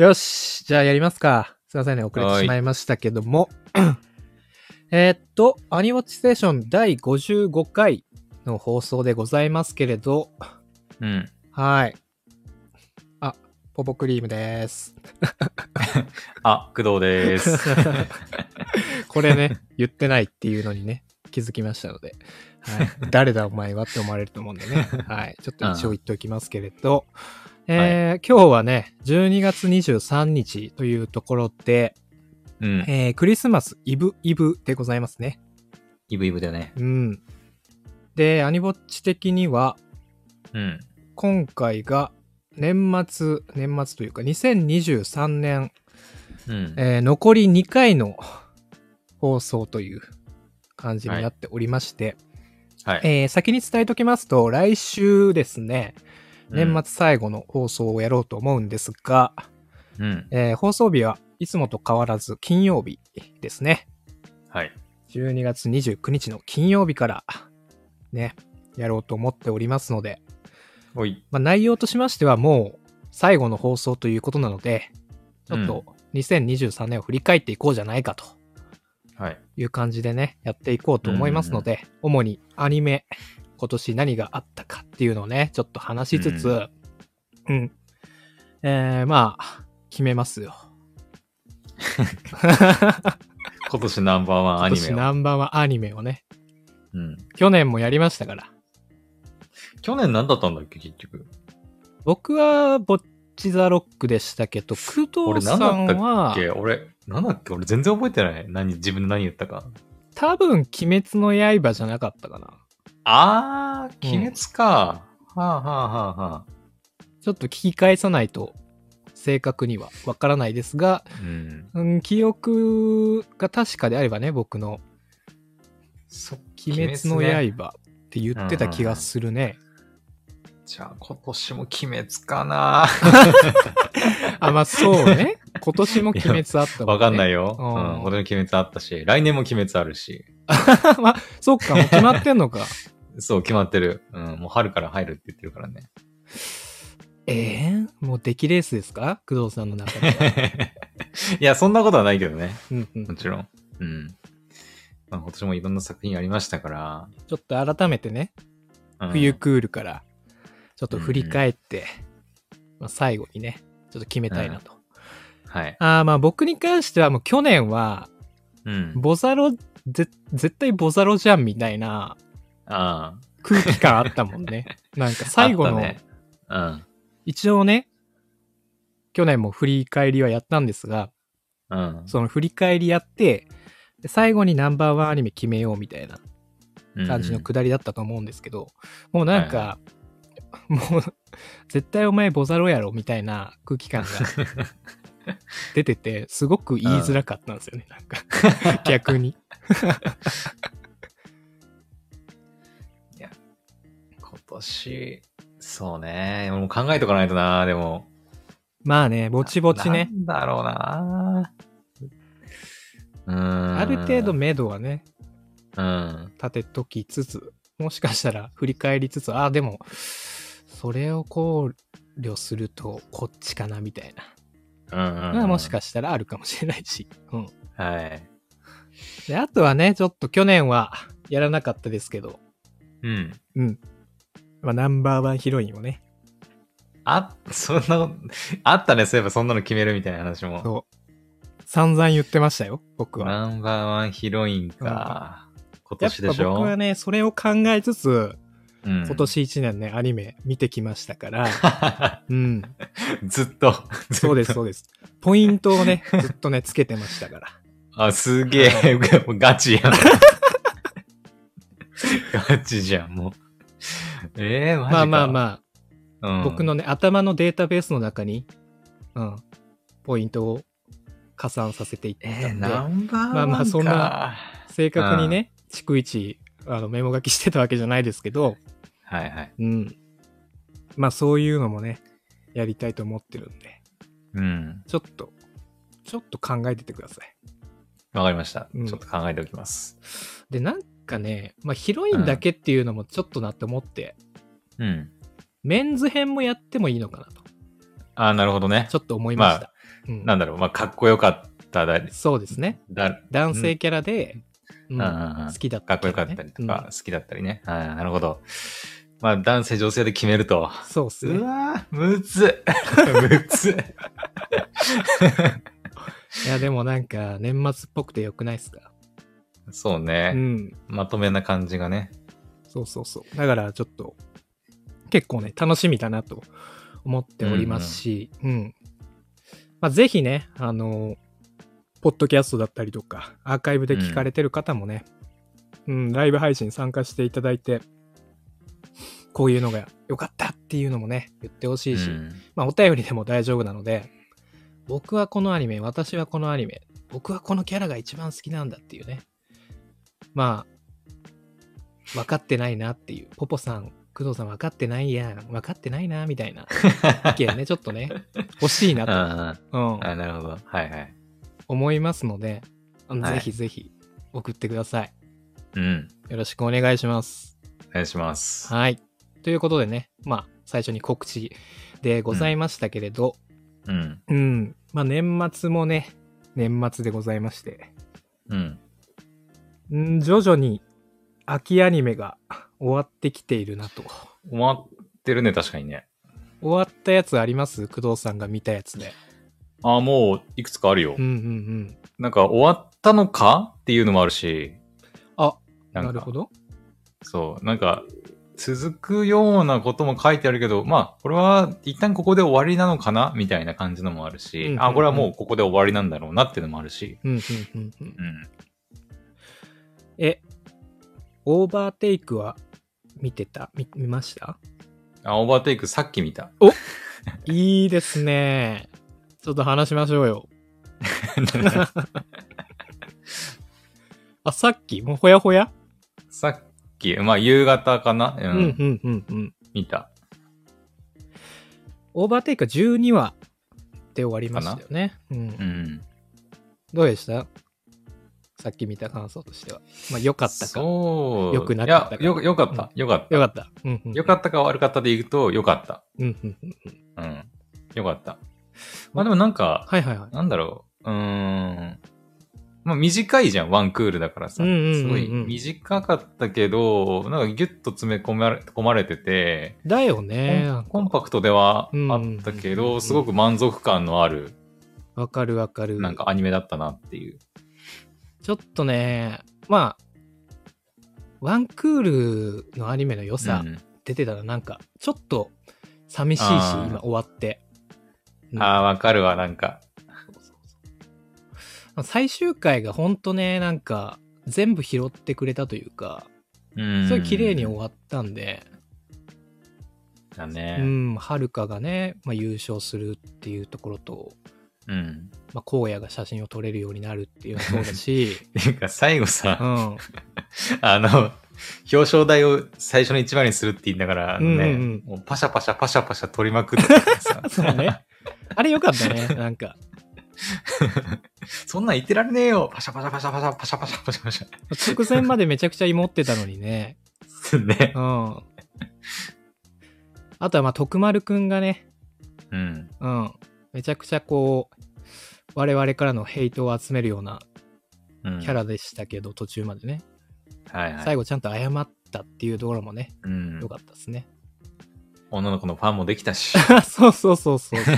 よし、じゃあやりますか。すいませんね、遅れてしまいましたけども。えーっと、アニウォッチステーション第55回の放送でございますけれど、うん。はい。あ、ポポクリームです。あ、工藤です。これね、言ってないっていうのにね、気づきましたので、はい、誰だお前はって思われると思うんでね、はい、ちょっと一応言っておきますけれど、えー今日はね、12月23日というところで、うん。えークリスマスイブイブでございますね。イブイブだよね。うん。で、アニボッチ的には、うん。今回が年末、年末というか2023年、うん。えー残り2回の放送という感じになっておりまして、はい。えー先に伝えときますと、来週ですね、年末最後の放送をやろうと思うんですが、末。うん。えー放送日はいつもと変わらず金曜日ですね。はい。12月29日の金曜日からね、やろうと思っておりますので、おい。まあ、内容としましてはもう最後の放送ということなので、ちょっと2023年を振り返っていこうじゃないかとはい。いう感じでね、やっていこうと思いますので、主にアニメ、今年何があったかっていうのをね、ちょっと話しつつ、うん。えー、まあ、決めますよ。今年ナンバーワンアニメを。今年ナンバーワンアニメをね、うん。去年もやりましたから。去年何だったんだっけ、結局。僕は、ボッチザロックでしたけど、工俺藤さん何だったはっ、け？俺、なんだっけ？俺全然覚えてない。何、自分で何言ったか。多分、鬼滅の刃じゃなかったかな。あー、うん鬼滅か。はあはあはあはあ。ちょっと聞き返さないと、正確にはわからないですが、うん。うん、記憶が確かであればね、僕のそ鬼滅のね刃って言ってた気がするね。じゃあ今年も鬼滅かな あ、まあそうね。今年も鬼滅あったもんね。わかんないよ。ううんん。今年も鬼滅あったし、来年も鬼滅あるし。まあ、そっか、もう決まってんのか。そう、決まってる。うん。もう春から入るって言ってるからね。えー、もう出来レースですか？工藤さんの中では。いや、そんなことはないけどね。うんうんもちろん。うん。まあ、今年もいろんな作品ありましたから。ちょっと改めてね、うん冬クールから、ちょっと振り返って、まあ、最後にね、ちょっと決めたいなと。はい。ああ、まあ僕に関してはもう去年は、うん。ボザロ、ぜ絶対ボザロじゃんみたいなあ空気感あったもんね。なんかあ。最後の、あったね。一応ね、去年も振り返りはやったんですが、うん。うん。その振り返りやって、で最後にナンバーワンアニメ決めようみたいな感じのくだりだったと思うんですけど、もうなんか、もう、絶対お前ボザロやろみたいな空気感が 出てて、すごく言いづらかったんですよね、なんか、逆に。今年、そうね。もう考えとかないとな、でも。まあね、ぼちぼちねな、んだろうな。うーん。ある程度目処はね、うん。立てときつつ、もしかしたら振り返りつつ、ああ、でも、それを考慮すると、こっちかな、みたいな。うんうん、まあもしかしたらあるかもしれないし。うん。はい。で、あとはね、ちょっと去年はやらなかったですけど、うん。うん。まあ、ナンバーワンヒロインをね、あ、そんなこと、あったね、そういえばそんなの決めるみたいな話も。そう。散々言ってましたよ、僕は。ナンバーワンヒロインか。今やっぱ年でしょ？僕はね、それを考えつつ、うん、今年一年ね、アニメ見てきましたから、うん。ずっと。そうです、そうです。ポイントをね、ずっとね、つけてましたから。あ、すげえ、ガチやん。ガチじゃん、もう。ええー、マジか。まあまあまあ、あ、僕のね、頭のデータベースの中に、うん、ポイントを加算させていったんで、えー、ナンバーワンか。まあまあそんな正確にね、逐一、あの、メモ書きしてたわけじゃないですけど、はいはい。うん。まあそういうのもね、やりたいと思ってるんで、うん。ちょっと、ちょっと考えててください。わかりました。うんちょっと考えておきます。で、なんかね、まあヒロインだけっていうのもちょっとなって思って、うん。メンズ編もやってもいいのかなと、あーなるほどね。ちょっと思いました。うんなんだろう、まあ、かっこよかっただそうですね。だ、男性キャラで、うんうん好きだっかっこよかったりとか、好きだったりね。はい、なるほど。まあ、男性、女性で決めると。うんそうっすね。うわー、むずっ。むずっ。いや、でもなんか、年末っぽくてよくないっすか？そうね、うん。まとめな感じがね。そうそうそう。だからちょっと、結構ね、楽しみだなと思っておりますし、うん、まあ、ぜひね、あの、ポッドキャストだったりとか、アーカイブで聞かれてる方もね、うん、ライブ配信参加していただいて、こういうのが良かったっていうのもね、言ってほしいし、うん。まあ、お便りでも大丈夫なので、僕はこのアニメ、私はこのアニメ、僕はこのキャラが一番好きなんだっていうね。まあ、分かってないなっていう。ポポさん、工藤さん分かってないやん。分かってないな、みたいな意見ね、ちょっとね、欲しいなあと、うん、あ、なるほど。はいはい。思いますので、ぜひぜひ送ってください。うん。よろしくお願いします。お願いします。はい。ということでね、まあ、最初に告知でございましたけれど、うん。うん。まあ年末もね、年末でございまして、うん。ん徐々に秋アニメが終わってきているなと。終わってるね、確かにね。終わったやつあります？工藤さんが見たやつで。ああ、もう、いくつかあるよ。うんうんうん。なんか、終わったのかっていうのもあるし。あ、ななるほど。そう。なんか、続くようなことも書いてあるけど、まあ、これは一旦ここで終わりなのかな？みたいな感じのもあるし、うんうんうんあ、これはもうここで終わりなんだろうなっていうのもあるし。うんうんうんうん。うん。え、オーバーテイクは見てた？見見ました？あ、オーバーテイクさっき見た。いいですね。ちょっと話しましょうよ。あ、さっき？もうほやほや？さっき、まあ、夕方かな、うん、うんうんうんうん。見た。オーバーテイクは12話で終わりましたよね。うんう。ん。どうでした？さっき見た感想としては。まあ、良かったか。そう。良くなかったかいや、よ、よかった。よかった。よかった。うんうん。よかったか悪かったで言うと、よかった。うんうんうんうん。うん。よかった。まあでもなんか、はいはいはい。なんだろう。うーん。まあ短いじゃん、ワンクールだからさ。すごい短かったけど、なんかギュッと詰め込まれ込まれてて、だよコねン。コンパクトではあったけど、すごく満足感のある、わかるわかる。なんかアニメだったなっていう。ちょっとね、まあ、ワンクールのアニメの良さうん出てたらなんか、ちょっと寂しいし、今終わって。うんああ、わかるわ、なんか。最終回がほんとね、なんか、全部拾ってくれたというか、うん。すごい綺麗に終わったんで、だね。うん、はるかがね、まあ、優勝するっていうところと、うん。まあ、荒野が写真を撮れるようになるっていうのもそうだし、ていうか、最後さ、うん、あの、表彰台を最初の一番にするって言いながら、ね、うんうんパシャパシャパシャパシャ取りまくっててさ そうね。あれよかったね、なんか。そんなん言ってられねえよパシャパシャパシャパシャパシャパシャパシャパシャ。直前までめちゃくちゃ芋ってたのにね。ねう。ん。あとはまあ徳丸くんがね、うん。うん。めちゃくちゃこう、我々からのヘイトを集めるようなうんキャラでしたけど、途中までね。はいはい。最後ちゃんと謝ったっていうところもね、うんよかったですね。女の子のファンもできたし。そうそうそうそうそう。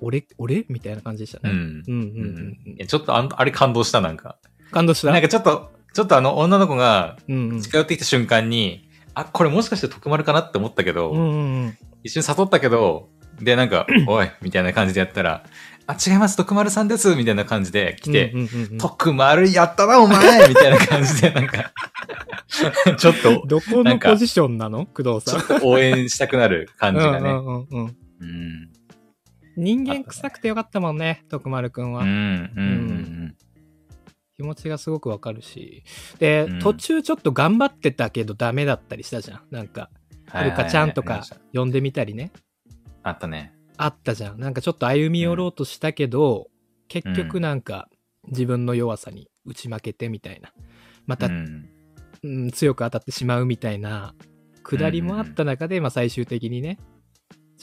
俺俺？みたいな感じでしたね。うん。うんうんうんうんいやちょっとあんあれ感動した、なんか。感動した？なんかちょっと、ちょっとあの女の子がうんうん。近寄ってきた瞬間に、あ、これもしかして徳丸かなって思ったけど、うんうんうん。一瞬誘ったけど、で、なんか、おい、みたいな感じでやったら、あ、違います、徳丸さんです、みたいな感じで来て、うんうんうんうん徳丸やったな、お前みたいな感じで、なんか、ちょっと、どこのポジションなの？工藤ちさん。ょっと応援したくなる感じがね。うんうんうんうん。うん。人間臭くてよかったもんね、徳丸くんは。うん、うん、気持ちがすごくわかるし。で、うん途中ちょっと頑張ってたけどダメだったりしたじゃん。なんか、ははるかちゃんとか呼んでみたりね。あったね。あったじゃん。なんかちょっと歩み寄ろうとしたけど、結局なんか自分の弱さに打ち負けてみたいな。また、うん。うん強く当たってしまうみたいな、下りもあった中で、まあ最終的にね、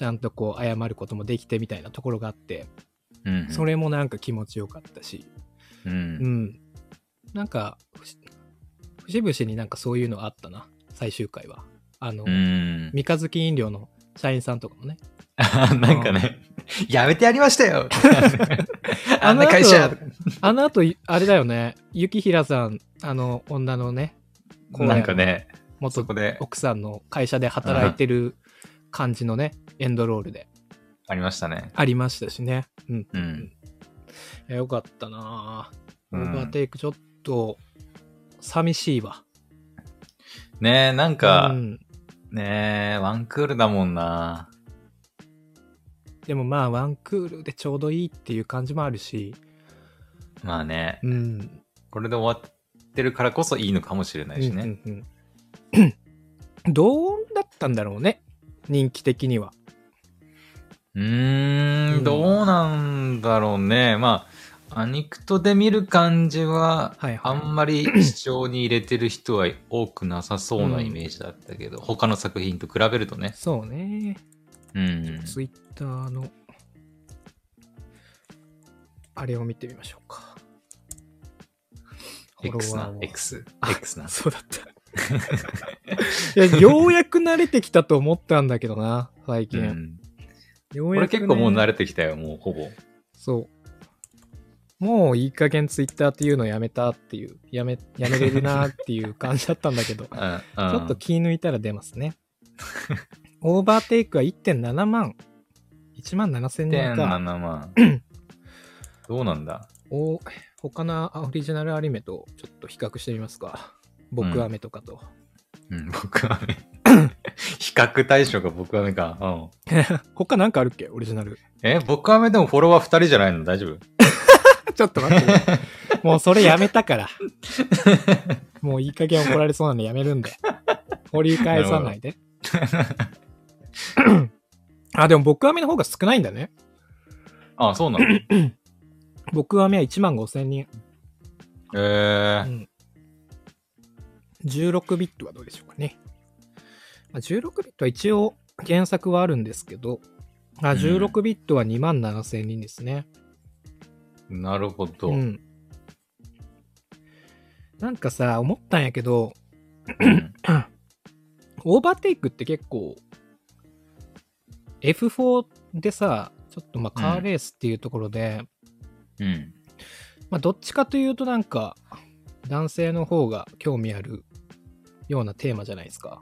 ちちゃんとこう謝ることもできてみたいなところがあって、うん。それもなんか気持ちよかったし、う。うんん。なんか、節々になんかそういうのあったな、最終回は。あの、うん。三日月飲料の社員さんとかもね。なんかね、やめてやりましたよ あんな会社あの後、あれだよね、雪平さん、あの、女のね、なんかね、元奥さんの会社で働いてる感じのね、エンドロールでありましたね。ありましたしね。うん。うん。いやよかったなぁオうんーバーテイクちょっと、寂しいわ。ねえ、なんか、うんねえ、ワンクールだもんな。でもまあ、ワンクールでちょうどいいっていう感じもあるし、まあね、うん。これで終わってるからこそいいのかもしれないしね。うんうんうん どうだったんだろうね。人気的には。うー、うんんどうなんだろうね。まあ、アニクトで見る感じは、はいはいあんまり視聴に入れてる人は多くなさそうなイメージだったけど、他の作品と比べるとね。そうね。うん。ツイッターの、あれを見てみましょうか。X なフォロワー、を X。X な。そうだった。いや、ようやく慣れてきたと思ったんだけどな、最う近。ん。ようやく、俺結構もう慣れれてきたよ、もうほぼ。そう。もういい加減ツイッターっていうのやめたっていう、やめ、やめれるなっていう感じだったんだけど、ちょっと気抜いたら出ますね。オーバーテイクは1.7万。1万7千人1.7か。万。どうなんだ？お他のオリジナルアニメとちょっと比較してみますか。僕アメとかと。うん、僕はね。比較対象が僕はねか。うん。他なんかあるっけ？オリジナル。え、僕はねでもフォロワー2人じゃないの？大丈夫？ちょっと待って。もうそれやめたから。もういい加減怒られそうなんでやめるんで。掘り返さないで。あ、でも僕アメの方が少ないんだね。あ、そうなの？え 僕アメは1万5千人。うー。ん。16ビットはどうでしょうかね。まあ16ビットは一応原作はあるんですけど、あうん16ビットは2万7千人ですね。なるほど。うん。なんかさ、思ったんやけど、うんオーバーテイクって結構 F4 でさ、ちょっとまあカーレースっていうところで、うん。まあどっちかというとなんか男性の方が興味あるようなテーマじゃないですか。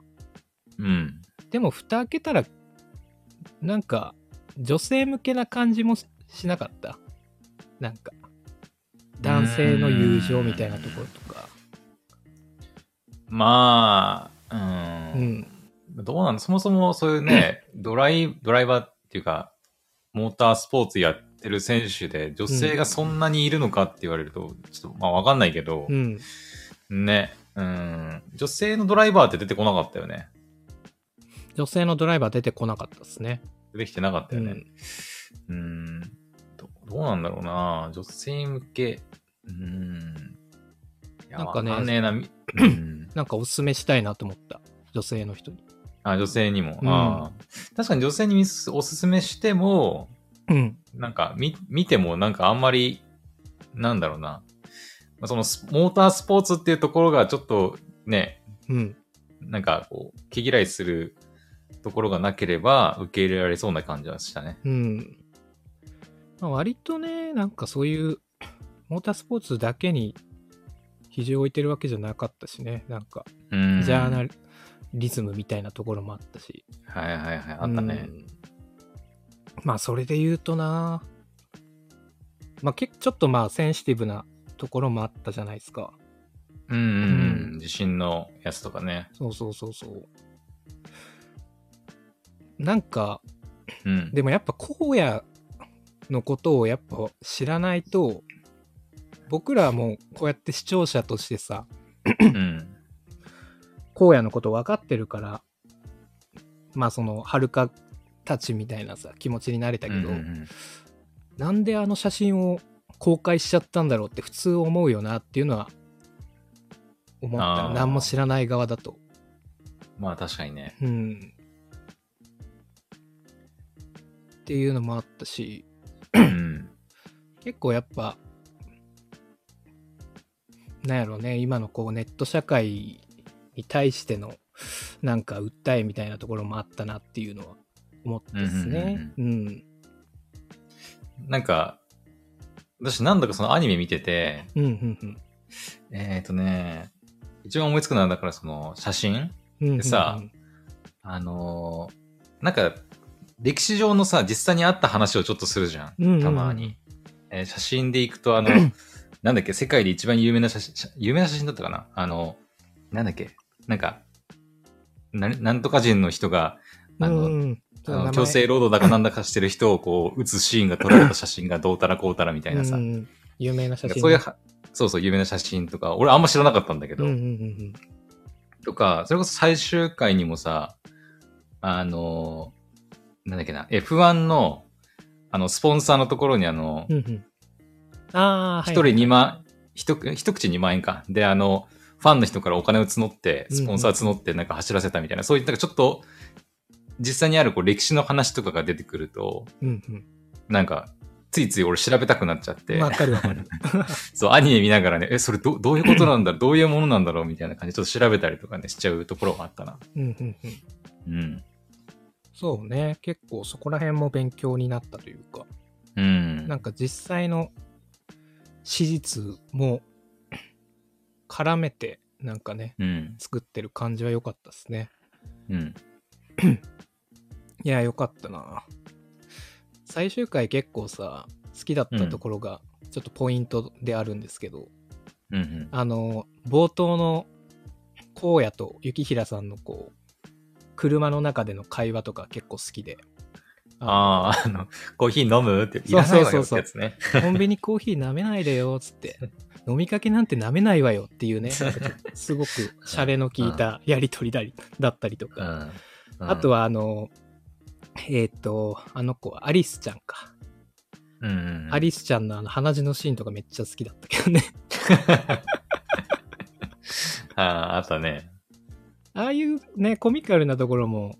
うん。でも蓋開けたらなんか女性向けな感じもししなかった？なんか男性の友情みたいなところとか。まあ、ううん。ん。どうなん？だそもそもそういうね、ドライ、ドライバーっていうか、モータースポーツやってる選手で女性がそんなにいるのかって言われると、ちょっとまあわかんないけどう、ん。ね。うん。女性のドライバーって出てこなかったよね。女性のドライバー出てこなかったですね。出てきてなかったよね。うんうん。どどうなんだろうな女性向け。うん。なんかねわかんねえな。なんかおすすめしたいなと思った。女性の人に。あ、女性にも。うんああ確かに女性におすすめしても、うん。なんか見、見てもなんかあんまり、なんだろうな。まあそのスモータースポーツっていうところがちょっとね、うん。なんかこう、毛嫌いするところがなければ受け入れられそうな感じはしたね。うん。まあ、割とね、なんかそういう、モータースポーツだけに比重を置いてるわけじゃなかったしね。なんか、うん。ジャーナリズムみたいなところもあったし。はいはいはい。あったねう。んまあ、それで言うとな。まあ、けちょっとまあ、センシティブなところもあったじゃないですか。うんうんう。地震のやつとかね。そうそうそうそう。なんか、うん。でもやっぱ荒野のことをやっぱ知らないと僕らはもうこうやって視聴者としてさうん。荒野のこと分かってるからまあそのはるかたちみたいなさ気持ちになれたけど、うんうんなんであの写真を公開しちゃったんだろうって普通思うよなっていうのは思った何も知らない側だとまあ確かにね。うんっていうのもあったし、うん。結構やっぱ、なんやろね、今のこうネット社会に対してのなんか訴えみたいなところもあったなっていうのは思ってですね。うん。なんか、私何度かそのアニメ見てて、うん、うん、うん。えっ、ー、とね、一番思いつくのはだからその写真うんうんうんでさあのーなんか、歴史上のさ、実際にあった話をちょっとするじゃうんうんうんん。たまに。えー写真でいくと、あの、なんだっけ、世界で一番有名な写真、写有名な写真だったかな？あの、なんだっけ、なんか、ななんとか人の人が、あの、うんうん。あの強制労働だかなんだかしてる人をこう、撃つシーンが撮られた写真がどうたらこうたらみたいなさ。うんうん有名な写真そういうは、そうそう、有名な写真とか、俺あんま知らなかったんだけど、うんうんうんとか、それこそ最終回にもさ、あの、なんだっけな、F1 の、あの、スポンサーのところにあのう、んうん。ああ、一、人2万、一口一口2万円か。で、あの、ファンの人からお金を募って、スポンサー募ってなんか走らせたみたいな、そういったちょっと、実際にあるこう歴史の話とかが出てくると、うんうんなんか、ついつい俺調べたくなっちゃって、わかるわかる。そう、アニメ見ながらね、え、それどどういうことなんだろうどういうものなんだろうみたいな感じでちょっと調べたりとかね、しちゃうところがあったな。うんうんうんうん。そうね。結構そこら辺も勉強になったというか、うん。なんか実際の史実も絡めて、なんかね、うん。作ってる感じは良かったですね。うん。いや、良かったな。最終回結構さ、好きだったところが、ちょっとポイントであるんですけど、うんうん。あの、冒頭の荒野と雪平さんのこう、車の中での会話とか結構好きで、ああ、あの、コーヒー飲む？って、いそうらないわよそうそうってやつね。コンビニコーヒー舐めないでよ、つって。飲みかけなんて舐めないわよっていうね、すごくシャレの効いたやりとりだりだったりとか、うん。あとはあの、えっ、と、あの子はアリスちゃんか。うん、うん。アリスちゃんのあの鼻血のシーンとかめっちゃ好きだったけどね。ああ、あったね。ああいうね、コミカルなところも、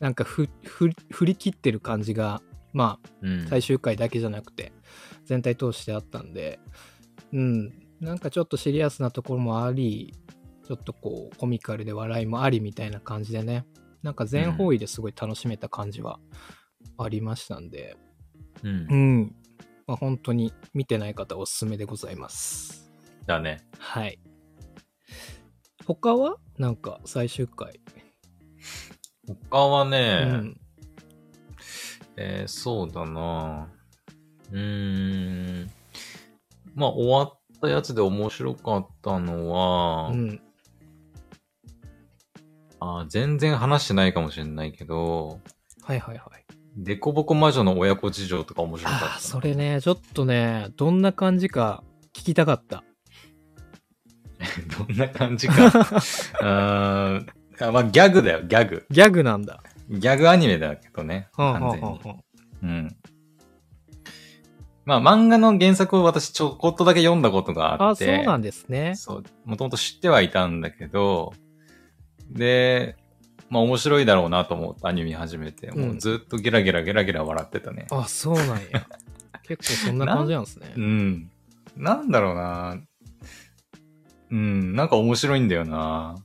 なんかふふ振り切ってる感じが、まあ、うん。最終回だけじゃなくて、全体通してあったんで、うん、なんかちょっとシリアスなところもあり、ちょっとこう、コミカルで笑いもありみたいな感じでね、なんか全方位ですごい楽しめた感じはありましたんで、うんう。ん、まあ、本当に見てない方おすすめでございます。だね。はい。他はなんか最終回？他はうね、ん。えーそうだなうーん。まあ、終わったやつで面白かったのは、うん。あー全然話してないかもしれないけど、はいはいはい。デコボコ魔女の親子事情とか面白かったな。ああ、それね、ちょっとね、どんな感じか聞きたかった。どんな感じか。うーん。あまあ、ギャグだよ、ギャグ。ギャグなんだ。ギャグアニメだけどね。完全に。うん。まあ、漫画の原作を私ちょこっとだけ読んだことがああって。そうなんですね。そう。もともと知ってはいたんだけど、で、まあ面白いだろうなと思ってアニメ見始めて、もうずっとゲラゲラゲラゲラ笑ってたね。あ、そうなんや。結構そんな感じなんですねう。ん。なんだろうなうん、なんか面白いんだよな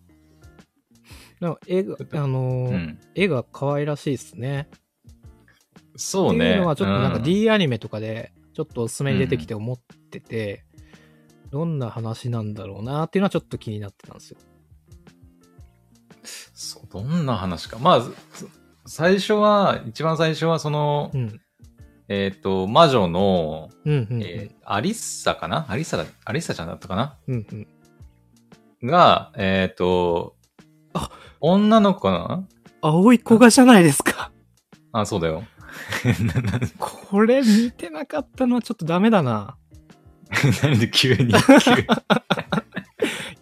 なんか絵が、あのーうん。絵が可愛らしいですね。そうね。っていうのはちょっとなんかうん D アニメとかでちょっとおすすめに出てきて思ってて、どんな話なんだろうなっていうのはちょっと気になってたんですよ。そう、どんな話か。まあ、最初は、一番最初はその、うん。えっ、と、魔女の、うんうんうん。えーアリッサかな？アリッサだ、アリッサちゃんだったかな？うんうん。が、えっ、と、あ女の子かな？青い子がじゃないですか。あ、そうだよ。これ見てなかったのはちょっとダメだな。なんで急に、急に い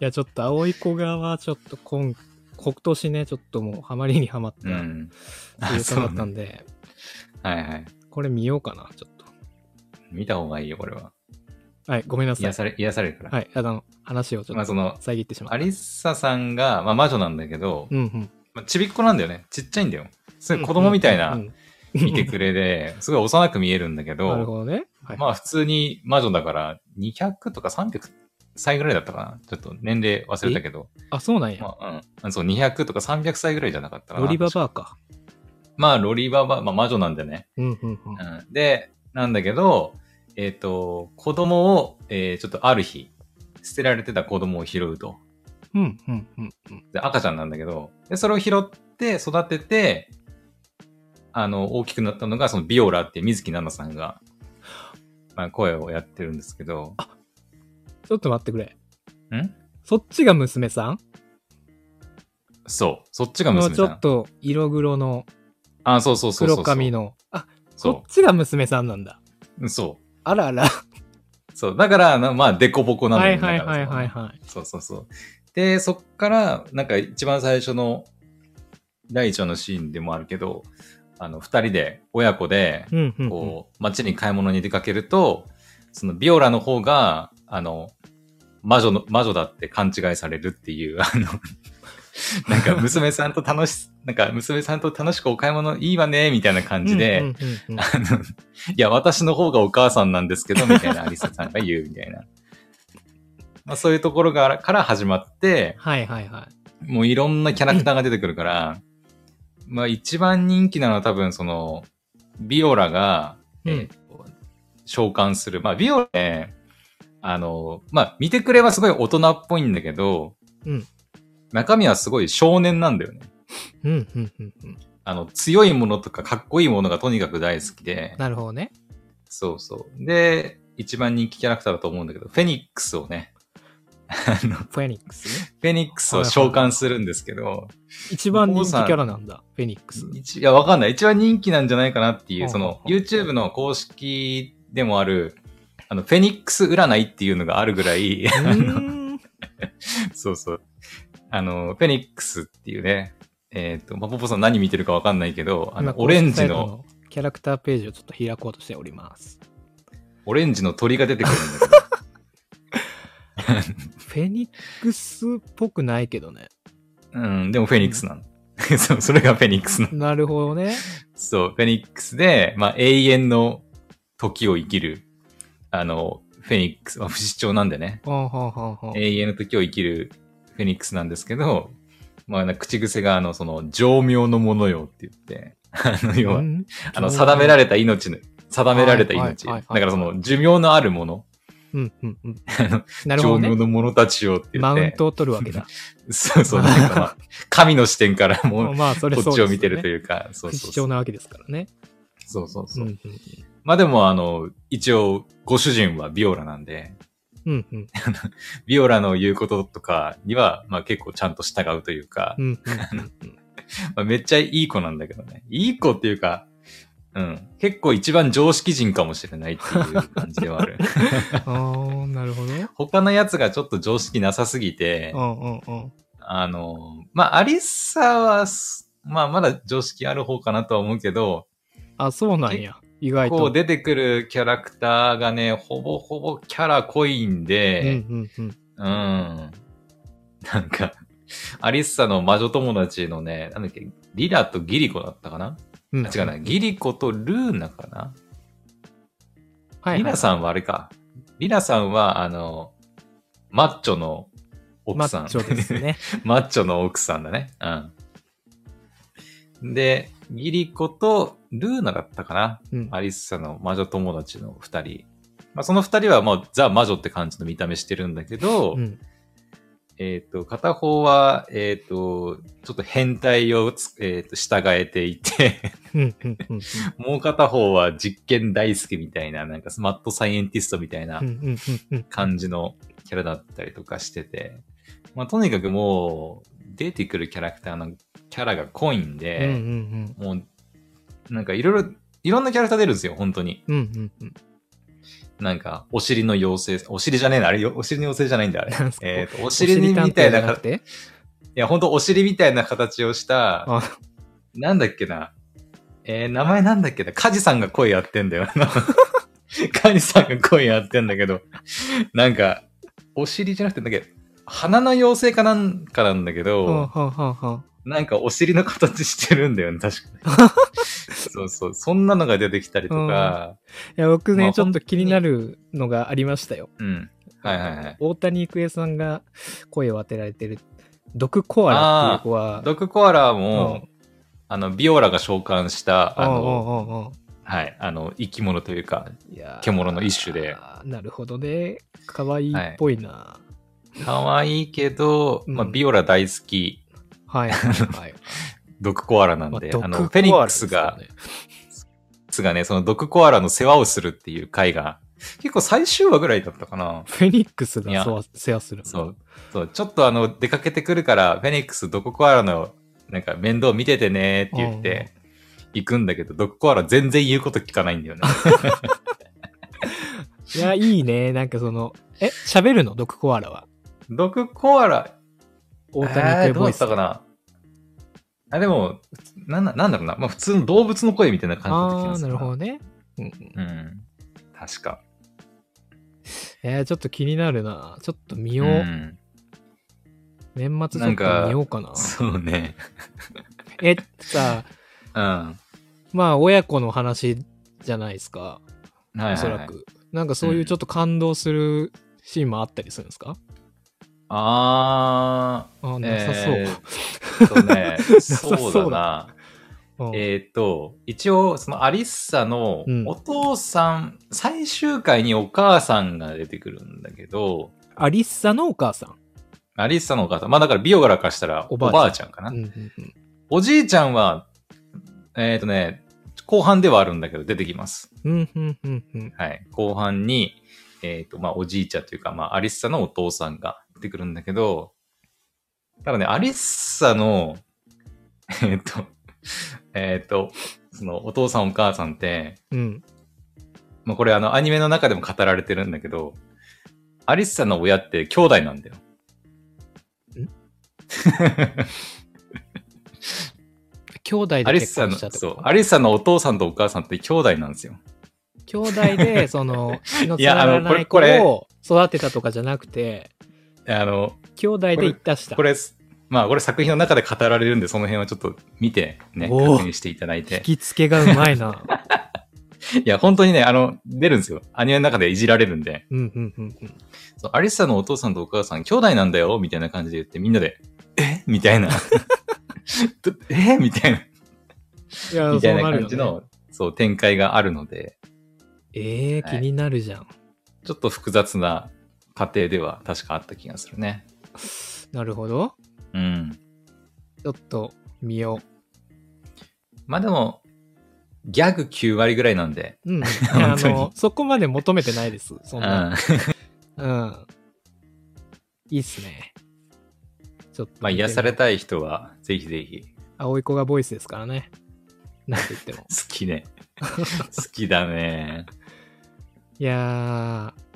や、ちょっと青い子側はちょっと今、今年ね、ちょっともうハマりにはまったうん。声優さんだったんで、はいはい。これ見ようかな、ちょっと。見た方がいいよ、これは。はい、ごめんなさい癒。され、癒されるから。はい、あの、話をちょっとまあその、遮ってしまった。アリッサさんが、まあ魔女なんだけど、うんうん。まあ、ちびっこなんだよね。ちっちゃいんだよ。すごい子供みたいなうん見てくれで、すごい幼く見えるんだけど、なるほどね。はい、まあ普通に魔女だから200とか300歳ぐらいだったかなちょっと年齢忘れたけど。あ、そうなんや。まあ、うん。そう、200とか300歳ぐらいじゃなかったかな。ロリババアか。まあ、ロリババア、まあ魔女なんでね。うんうんうん。うん、で、なんだけど、えっ、と、子供を、えーちょっとある日、捨てられてた子供を拾うと。うんうんうんうん。で、赤ちゃんなんだけど、で、それを拾って育てて、あの、大きくなったのが、そのビオラって水木奈々さんが、まあ、声をやってるんですけど、ちょっと待ってくれ。ん？そっちが娘さん？そう、そっちが娘さん。ちょっと色黒のあ、そうそうそう。黒髪の。あ、そっそちが娘さんなんだ。う。そう。あらあら。そう。だから、なまあ、デコボコなんだはよいはいはいはいはい。そうそうそう。で、そっから、なんか一番最初の第一話のシーンでもあるけど、あの、二人で、親子で、うんうんうん。こう、街に買い物に出かけると、そのビオラの方が、あの、魔女の、魔女だって勘違いされるっていう、あの、なんか娘さんと楽し、なんか娘さんと楽しくお買い物いいわね、みたいな感じで、うんうんうんうんあの、いや、私の方がお母さんなんですけど、みたいなアリサさんが言うみたいな。まあそういうところがから始まって、はいはいはい。もういろんなキャラクターが出てくるから、まあ一番人気なのは多分その、ビオラが、うんえーと召喚する。まあビオラね、あの、まあ見てくれはすごい大人っぽいんだけど、うん中身はすごい少年なんだよね。うんうんうんうん。あの、強いものとかかっこいいものがとにかく大好きで、なるほどね。そうそう。で、一番人気キャラクターだと思うんだけど、フェニックスをね、あの、フフェニックスね。ェニックスを召喚するんですけど、一番人気キャラなんだ。フェニックス。一いや、わかんない。一番人気なんじゃないかなっていう、その、YouTube の公式でもある、あの、フェニックス占いっていうのがあるぐらい、そうそう。あの、フェニックスっていうね、えっ、と、まあ、ポポさん何見てるかわかんないけど、あ今の、オレンジの、キャラクターページをちょっと開こうとしております。オレンジの鳥が出てくるんだけど、フェニックスっぽくないけどね。うん、でもフェニックスなの。そう、それがフェニックスなの。なるほどね。そう、フェニックスで、まあ、永遠の時を生きる、あの、フェニックス、まあ、不死鳥なんでね。永遠の時を生きるフェニックスなんですけど、まあ、口癖が、あの、その、情妙のものよって言って、あの、要は、うん？あの、定められた命の、定められた命。だからその、寿命のあるもの、うんうんうん。なるほどの者たちをって言って、マウントを取るわけだ。そうそう、なんかまあ、神の視点からもう、まあ、それそうこっちを見てるという。か、そう不そうそう。死鳥なわけですからね。そうそうそう。うんうんまあでも、あの、一応、ご主人はビオラなんで、うんうんビオラの言うこととかには、まあ結構ちゃんと従うというか、うんうんうんうん まあ、めっちゃいい子なんだけどね。いい子っていうか、うん。結構一番常識人かもしれないっていう感じではある。あーなるほど。他のやつがちょっと常識なさすぎてう、んうんうん。あの、まあ、アリッサはす、まあ、まだ常識ある方かなとは思うけど、あ、そうなんや。意外。ことう出てくるキャラクターがね、ほぼほぼキャラ濃いんうんで、うんうん。うん。なんか、アリッサの魔女友達のね、なんだっけ、リラとギリコだったかな、うんあ違うな、ギリコとルーナかな、はいはい。リナさんはあれか。リナさんは、あの、マッチョの奥さん。マッチョですね。マッチョの奥さんだね。うん。で、ギリコとルーナだったかな？うん。アリッサの魔女友達の二人。まあ、その二人はもうザ・魔女って感じの見た目してるんだけど、うん。えっ、と、片方は、えっ、と、ちょっと変態をつ、えっ、と、従えていて、もう片方は実験大好きみたいな、なんかスマットサイエンティストみたいな感じのキャラだったりとかしてて、まあ、とにかくもう、出てくるキャラクターのキャラが濃いんで、ん。もう、なんかいろいろ、いろんなキャラクター出るんですよ、本当に。うんうんうんなんか、お尻の妖精、お尻じゃねえな、あれよ、お尻の妖精じゃないんだ、あれえっ、と、おお尻にみたいな探偵じゃか、いや、本当お尻みたいな形をした、あなんだっけな。えー、名前なんだっけな。カジさんが声やってんだよな。カジさんが声やってんだけど、なんか、お尻じゃなくて、だっけ、鼻の妖精かなんかなんだけど、なんかお尻の形してるんだよね、確かに。そうそう。そんなのが出てきたりとか、いや、僕ね、まあちょっと気になるのがありましたよ。うん。はいはいはい。大谷育恵さんが声を当てられてる、毒コアラっていう子は、ドクコアラも、うんあの、ビオラが召喚した、あの、うんうんうんうんはい、あの、生き物というか、獣の一種で。なるほどね。可愛いっぽいな。可愛いけど、うんまあ、ビオラ大好き、はいはいはい。毒コアラなんまああの、フェニックスが、ねスがね、その毒コアラの世話をするっていう回が、結構最終話ぐらいだったかな。フェニックスが世話する。そう。そう、ちょっとあの、出かけてくるから、フェニックス毒コアラの、なんか面倒見ててねって言って、行くんだけど、毒コアラ全然言うこと聞かないんだよね。いや、いいね。なんかその、え、喋るの？毒コアラは？毒コアラ、大谷育えーどうだ。ったかな？あ、でも、なんだなんだろうな。まあ普通の動物の声みたいな感じだった気ああなるほどね。うんうん、うん。確か。えー、ちょっと気になるな。ちょっと見よう。うん。年末ちょっと見ようかな。そうね。え、さ、うん。はまあ、親子の話じゃないですか。いはい、はい。おそらく。なんかそういうちょっと感動するシーンもあったりするんですか、ああーー、なさそう。えーね、さ そうだな。うんえーっと、一応、そのアリッサのうんお父さん、最終回にお母さんが出てくるんだけど、アリッサのお母さん。アリッサのお母さん、まあだからビオガラからしたらおおばあちゃんかな。うんうんうんおじいちゃんは、えーっとね、後半ではあるんだけど出てきます。うんうんうんうんはい。後半に、えっ、と、まあ、おじいちゃんというか、まあ、アリッサのお父さんが出てくるんだけど、ただね、アリッサの、えっ、と、えっ、と、その、お父さんお母さんって、うん。まあ、これあの、アニメの中でも語られてるんだけど、アリッサの親って兄弟なんだよ。兄弟でアリッ結婚したってこ、と？アリッサのお父さんとお母さんって兄弟なんですよ。兄弟で、その、血のついやながらない子あのこれを育てたとかじゃなくて、あの、兄弟で行ったした。これ、まあ、これ作品の中で語られるんで、その辺はちょっと見てね、確認していただいて引。き付けがうまいな。いや、本当にね、あの、出るんですよ。アニメの中でいじられるんで。うんうんうんうん。そうアリッサのお父さんとお母さん、兄弟なんだよみたいな感じで言って、みんなで、え？みたいな。どえ？みたいな。いや、みたいな。感じの、そう、展開があるので、ええー、はい気になるじゃん。ちょっと複雑な過程では確かあった気がするね。なるほど。うん。ちょっと見よまあでも、ギャグ9割ぐらいなんで。う。うん。あの、そこまで求めてないです。そんうな。ん。うん。いいっすね。ちょっと。まあ癒されたい人は、ぜひぜひ。葵子がボイスですからね。なんて言っても。好きね。好きだね。いやー。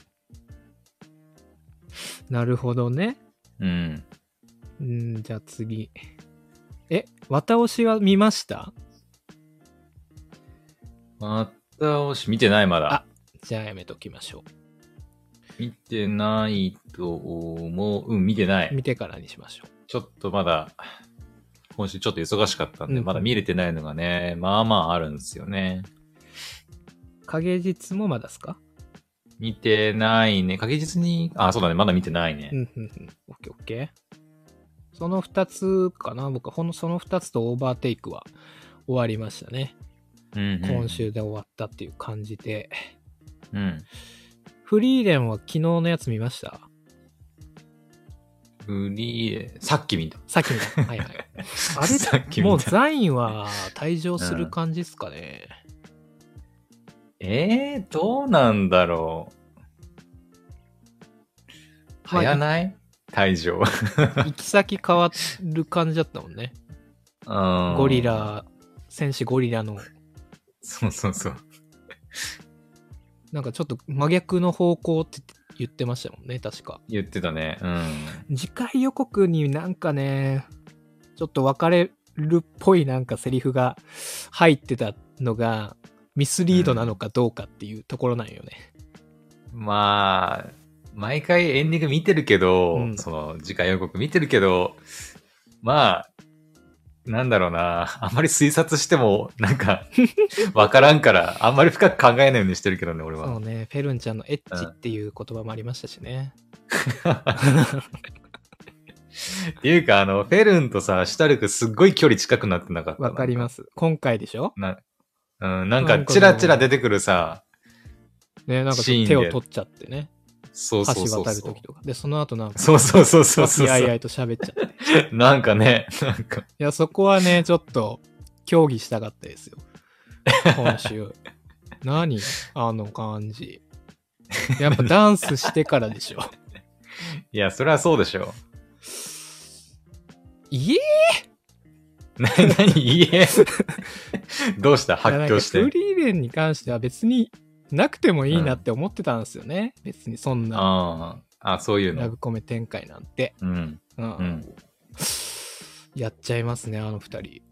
なるほどね。うん。うん、じゃあ次。え、綿押しは見ました？また押し、見てないまだ。あじゃあやめときましょ見てないと思う。うん、見てなう。い。見てからにしましょちょっとまだ、今週ちょっと忙しかったんで、うんまだ見れてないのがね、まあまああるんですよね。う。影実もまだっすか？見てないね。確実に、あ、そうだね。まだ見てないねう。ん、うん、うん。オッケーオッケー。その二つかな僕はほんのその二つとオーバーテイクは終わりましたね。うん、うん。今。週で終わったっていう感じで。うん。フリーレンは昨日のやつ見ました？フリーレ、さっき見た。さっき見た。はいはい。あさっき見たれ、もうザインは退場する感じっすかね。えー、どうなんだろう。まあ早ない？退場。行き先変わる感じだったもんね。うんゴリ。ラ、戦士ゴリラの、そうそうそう。なんかちょっと真逆の方向って言ってましたもんね、確か。言ってたね。うん。次回予告になんかね、ちょっと別れるっぽいなんかセリフが入ってたのが、ミスリードなのかどうかっていうところなんよね。まあ、毎回エンディング見てるけど、うんその次回予告見てるけど、まあ、なんだろうな。あんまり推察しても、なんか、わからんから、あんまり深く考えないようにしてるけどね、俺は。そうね、フェルンちゃんのエッチっていう言葉もありましたしね。っていうか、あの、フェルンとさ、シュタルクすっごい距離近くなってなかった？わかりますす。今回でしょ？な、うん、なんか、チラチラ出てくるさ、ね、なんかシーンで手を取っちゃってね。そうそう橋そうそう渡るとき。とか。で、その後なんか、そうそうそうそうそう。いあいと喋っちゃって。い なんかね、なんか、や、そこはね、ちょっと、協議したかったですよ。今週。何？あの感じ。やっぱダンスしてからでしょ。いや、それはそうでしょ。いえな、なに、いいえ。どうした？発狂しいやなんかフて。リーレンに関しては別になくてもいいなって思ってたんですよね。別にそんなああ、あそういうの。ラブコメ展開なんて。うん。うんうん。やっちゃいますね、あの二人。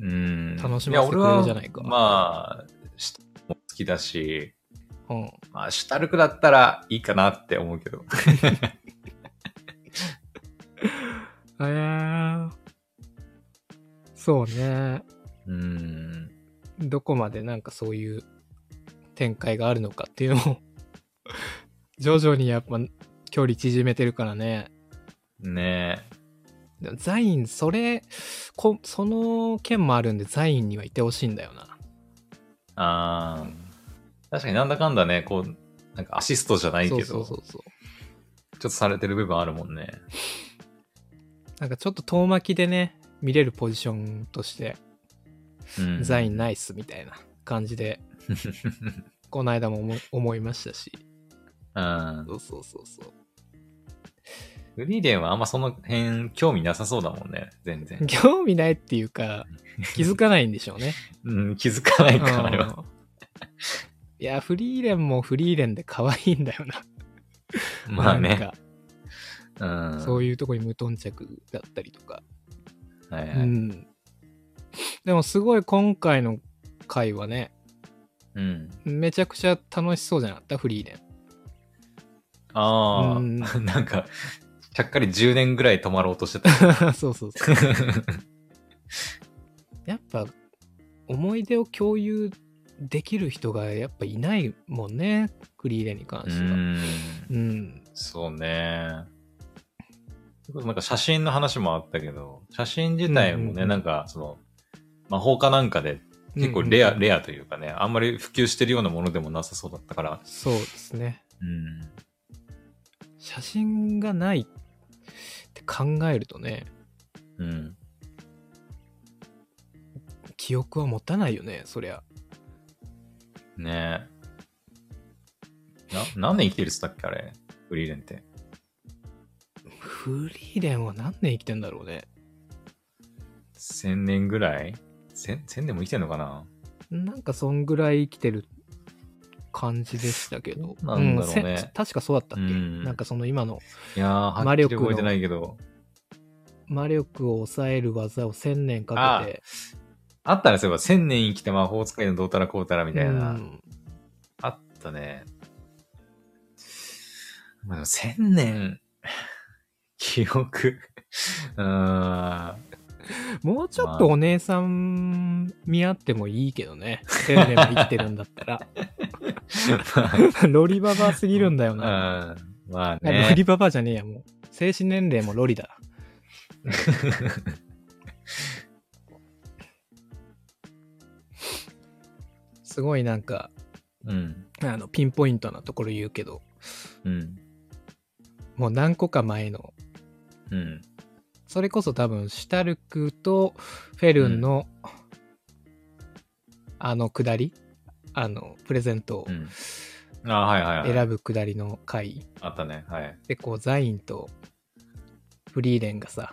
うん。楽しませてくれるじゃないかや俺はまあ、シュタルクも好きだし、うん。まあ、シュタルクだったらいいかなって思うけど。えー、そうね。うん。どこまでなんかそういう展開があるのかっていうのを 徐々にやっぱ距離縮めてるからね。ねでもザイン、それ、こその件もあるんでザインにはいてほしいんだよな。え。ああ。確かになんだかんだね、こう、なんかアシストじゃないけど、そうそうそうそう。ちょっとされてる部分あるもんね。なんかちょっと遠巻きでね、見れるポジションとして、うん。ザインナイスみたいな感じで、この間も思思いましたし。うん。そうそうそうそう。フリーレンはあんまその辺興味なさそうだもんね、全然。興味ないっていうか、気づかないんでしょうね。うん、気づかないか、あれいや、フリーレンもフリーレンで可愛いんだよな。まあね。うん。そういうとこに無頓着だったりとか。はいはい。うん。でもすごい今回の回はね、うん。めちゃくちゃ楽しそうじゃなかった？フリーレン。ああ、うん なんか、ちゃっかり10年ぐらい止まろうとしてた。そうそうそう。やっぱ思い出を共有できる人がやっぱいないもんね、フリーレンに関うしては。ん。うん。そうね。それこそなんか写真の話もあったけど、写真自体もね、うんうんうんなんかその、魔法かなんかで結構レア、うんうんレアというかね、あんまり普及してるようなものでもなさそうだったから。そうですね。うん。写真がないって考えるとね、うん。記憶は持たないよね、そりゃ。ねえ。な、何年生きてるっつったっけあれ？フリーレンって。フリーレンは何年生きてんだろうね。千年ぐらい？千、千年も生きてんのかな？なんかそんぐらい生きてる感じでしたけど。なんだろうねせ確かそうだったっけ、うんなんかその今の魔力のっきり覚えてないけど。魔力を抑える技を1000年かけて。あったね、そういえば、千年生きて魔法使いのどうたらこうたらみたいな。うんあったね。まあでも千年、記憶。うーん。もうちょっとお姉さん見合ってもいいけどね。1000年も生きてるんだったら。ロリババアすぎるんだよな。まあ、うんまああロね。リババアじゃねえや、もう。精神年齢もロリだ。すごいなんか、うん。あの、ピンポイントなところ言うけど、うん。もう何個か前の、うん。それこそ多分、シュタルクとフェルンの、あのくだりあの、プレゼントをうん。あはいはいはい。選ぶくだりの回あったね。はい。で、こう、ザインとフリーレンがさ、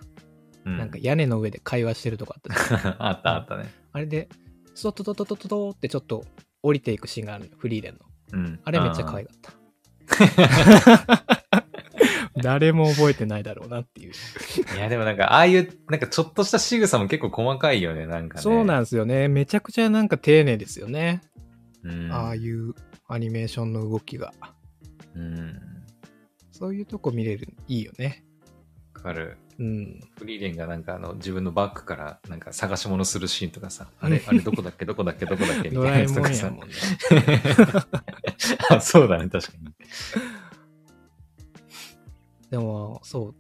うん、なんか屋根の上で会話してるとかあったじゃん あったあったね。あれで、ストトトトトトトってちょっと降りていくシーンがあるの、フリーレンの。うん。あれめっちゃ可愛かった。誰も覚えてないだろうなっていう。いや、でもなんか、ああいう、なんかちょっとした仕草も結構細かいよね、なんかね。そうなんですよね。めちゃくちゃなんか丁寧ですよね。うん。ああいうアニメーションの動きが。うん。そういうとこ見れる、いいよね。かる。うん。フリーレンがなんかあの自分のバッグからなんか探し物するシーンとかさ、あれ、あれどこだっけ？どこだっけ？どこだっけ？みたいなやつとかさ。ね。あ、そうだね、確かに。でも、そ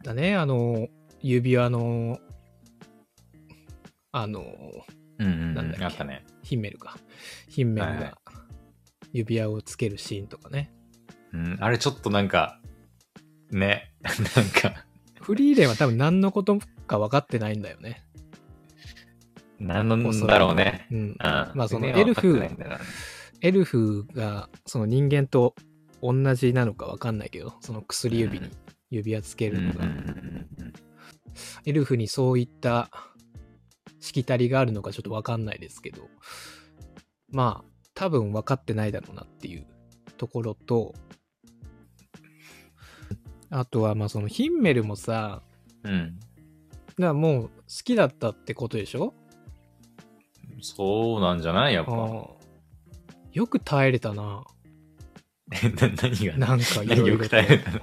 うだね。あの、指輪の、あの、うんうん、なんだっけ？あったね。ヒンメルか。ヒンメルはいはいが指輪をつけるシーンとかね。うん、あれちょっとなんか、ね、なんか、フリーレンは多分何のことか分かってないんだよね。なんなんだろうね。うん。うん。まあそのエルフエルフがその人間と同じなのか分かんないけど、その薬指に指輪つけるのが、エルフにそういったしきたりがあるのかちょっと分かんないですけど、まあ多分分かってないだろうなっていうところと、あとはまあそのヒンメルもさ、うん。うん。だからもう好きだったってことでしょ？そうなんじゃない？やっぱ。よく耐えれたな。え な何がなんかいろ何よいろとく耐えれたの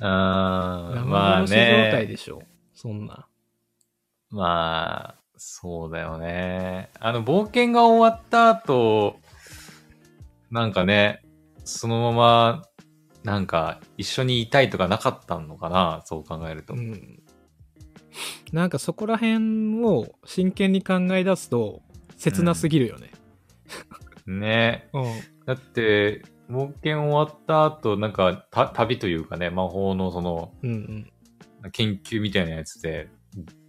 あーまあ生殺し状態ね。でしょ。そんな。まあ、そうだよね。あの、冒険が終わった後、なんかね、そのまま、なんか、一緒にいたいとかなかったのかなそう考えると。うん。なんかそこら辺を真剣に考え出すと切なすぎるよね。ね。うん。だって、冒険終わった後、なんか、た旅というかね、魔法のその、うんうん。研究みたいなやつで、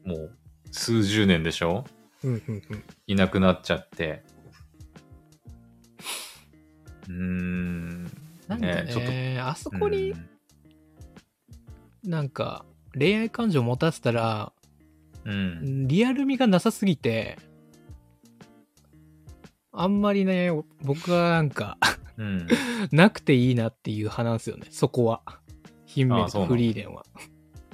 もう、数十年でしょ？うんうんうん。いなくなっちゃって。うーん。なんかねちょっとあそこにうんなんか恋愛感情を持たせたら、うん。リアル味がなさすぎて、あんまりね、僕はなんか、うん。なくていいなっていう派なんですよね、そこは。ヒンメルとフリーレンは。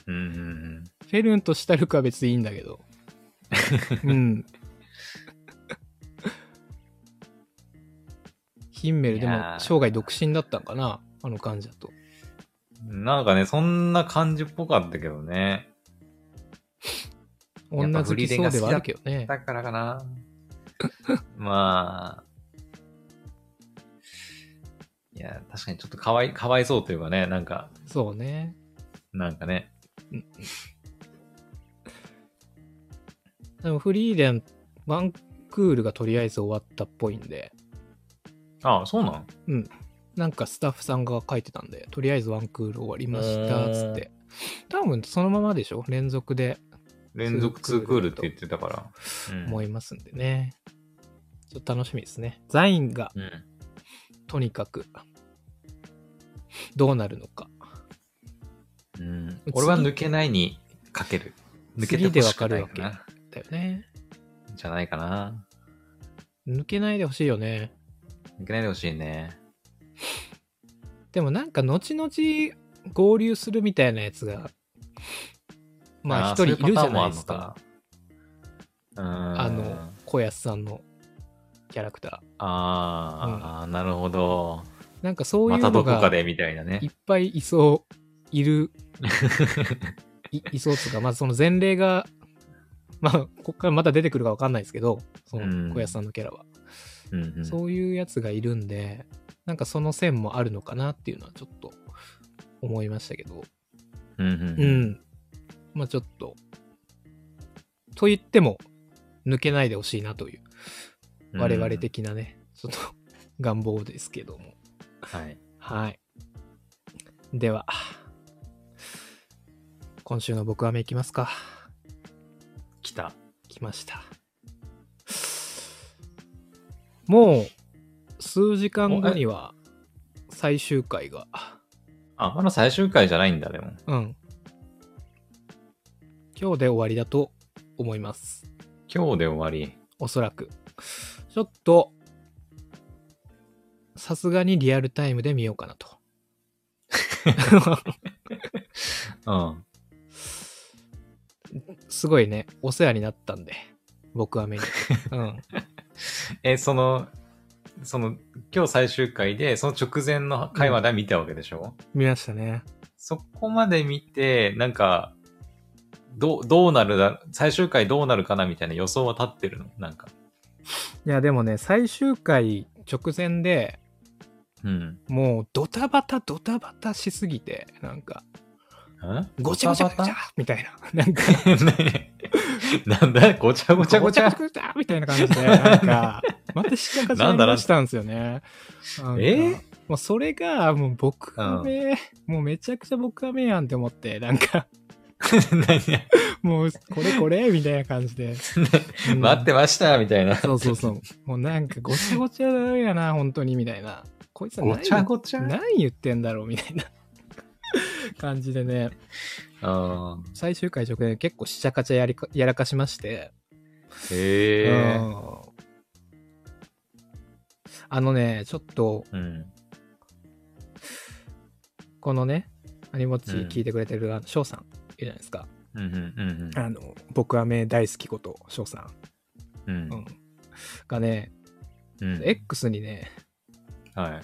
うんうんフェルンとシュタルクは別にいいんだけど。うん。ヒンメルでも生涯独身だったんかな？あの感じだと。うん。なんかね、そんな感じっぽかったけどね。女好きそうではあるけどね。だからかな。まあ。いや、確かにちょっとかわい、かわいそうというかね、なんか、そうね。なんかね。でもフリーレン、ワンクールがとりあえず終わったっぽいんで、ああ、そうなん？うん。なんかスタッフさんが書いてたんで、とりあえずワンクール終わりました、つって。多分そのままでしょ？連続で連続ツークールって言ってたから。うん思いますんでね。ちょっと楽しみですね。ザインがうん。とにかくどうなるのか。うん。俺は抜けないにかける。抜けて次でほしくわかるわけないかな。だよね。じゃないかな。抜けないでほしいよね。抜けないでほしいね。でもなんか後々合流するみたいなやつが、まあ一人いるじゃないですか。あんの小安さんのキャラクタあーあー、なるほど。ー。なんかそういまうのがい。っぱいいそう、いる、いいそうっつうか、まあその前例が、まあここからまた出てくるかわかんないですけど、そうんの小安さんのキャラは。うんうんそういうやつがいるんで、なんかその線もあるのかなっていうのはちょっと思いましたけど。うんうんううんん。まあちょっと、と言っても抜けないでほしいなという、我々的なね、ちょっと 願望ですけども。はい。はい。では、今週の僕は目いきますか。来た。来ました。もう、数時間後には最終回が、あ、まだ最終回じゃないんだ、でも。うん。今日で終わりだと思います。今日で終わり。おそらく。ちょっと、さすがにリアルタイムで見ようかなと。うん。すごいね、お世話になったんで、僕は目に。うん。え、その、その、今日最終回で、その直前の回までは見たわけでしょ、見ましたね。そこまで見て、なんか、どう、どうなるだ、最終回どうなるかなみたいな予想は立ってるの？なんか。いや、でもね、最終回直前でうん。もうドタバタドタバタしすぎて、なんか、んごちゃごちゃごちゃみたいな。なんか、ね なんだ？ごちゃごちゃごちゃ？ごちゃみたいな感じで、なんか、またしっかりなんだなんだしたんですよね。え？ーもうそれが、もう僕はめ、もうめちゃくちゃ僕はめやんって思って、なんか、何もうこれこれみたいな感じで。う ん待ってましたみたいな。そうそうそう。もうなんかごちゃごちゃやな、本当に、みたいな。こいつはご何ちゃごちゃ？何言ってんだろう、みたいな感じでね、あ最終回直前結構しちゃかちゃやりかやらかしまして、ーへえ。うんあのね、ちょっと、うん。このね、アニモッチうん聞いてくれてる、あの翔さんいるじゃないですか。うんうんうんあの、僕はめ大好きこと、翔さん。うん。うん。がね、うん。X にね、は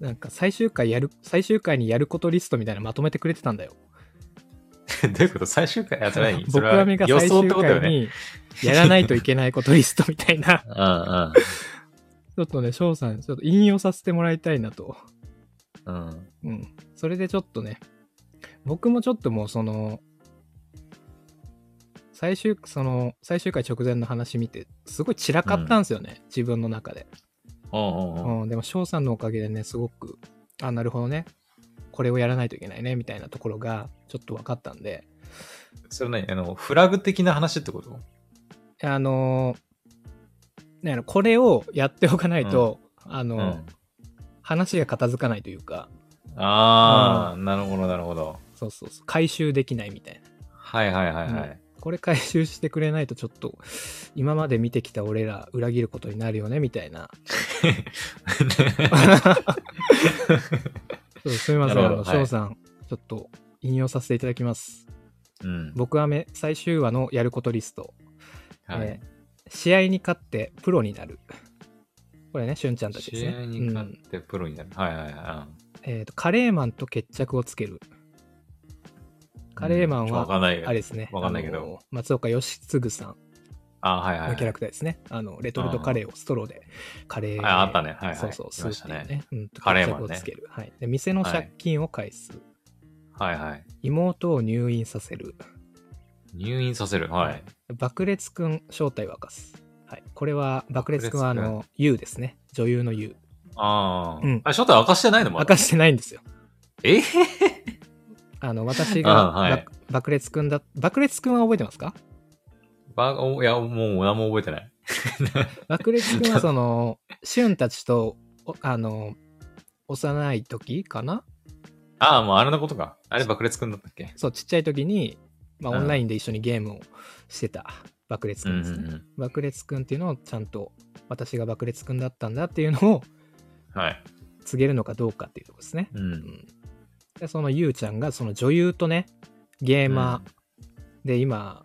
い。なんか最終回やる、最終回にやることリストみたいなのまとめてくれてたんだよ。どういうこと？最終回？あ、それ何？そ僕れははめが最終回ね。にやらないといけないことリストみたいな。うんちょっとね、翔さん、ちょっと引用させてもらいたいなと。うん。うん。うん。それでちょっとね、僕もちょっともうその、最終、その、最終回直前の話見て、すごい散らかったんですよね、自分の中で。おうん、でも翔さんのおかげでね、すごく、あ、なるほどね。これをやらないといけないね、みたいなところが、ちょっと分かったんで、それ何あの、フラグ的な話ってこと？あのーね、これをやっておかないと、あの、うん。話が片付かないというか、ああ、なるほど、なるほど。そうそうそう、回収できないみたいな。はいはいはいはい。これ回収してくれないとちょっと今まで見てきた俺ら裏切ることになるよねみたいな。そうすみません、あの、なるほどはい翔さん、ちょっと引用させていただきます。うん。僕はめ最終話のやることリスト、はいえー試合に勝ってプロになる。これね、しゅんちゃんたちですね。試合に勝ってプロになる。はいはいはいえーとカレーマンと決着をつける。カレーマンは、あれですね。わかんないけど。松岡義嗣さんあはいはい。のキャラクターですね。あの、レトルトカレーをストローで、カレー、ああったね。はいはい。そうそう、いましたね。吸うん、カレーマンる。はい。で、店の借金を返す。はいはい。妹を入院させる。入院させる。はい。爆裂くん正体を明かす。はい。これは、爆裂くんはあの、優ですね。女優の優。ああ。うんあ、正体明かしてないのまだ明かしてないんですよ。えあの、私あが、はい爆爆裂くんだ、爆裂くんは覚えてますか？ば、おいや、もう何も覚えてない。爆裂くんはその、シュンたちと、おあの、幼い時かな？ああ、もうあれのことか。あれ爆裂くんだったっけ？そう、ちっちゃい時に、まあ、うんオンラインで一緒にゲームをしてた爆裂くうんんですね。うんうん。爆裂くんっていうのをちゃんと、私が爆裂くんだったんだっていうのをはい。告げるのかどうかっていうところですね。う。うんん、でそのゆうちゃんがその女優とねゲーマーで今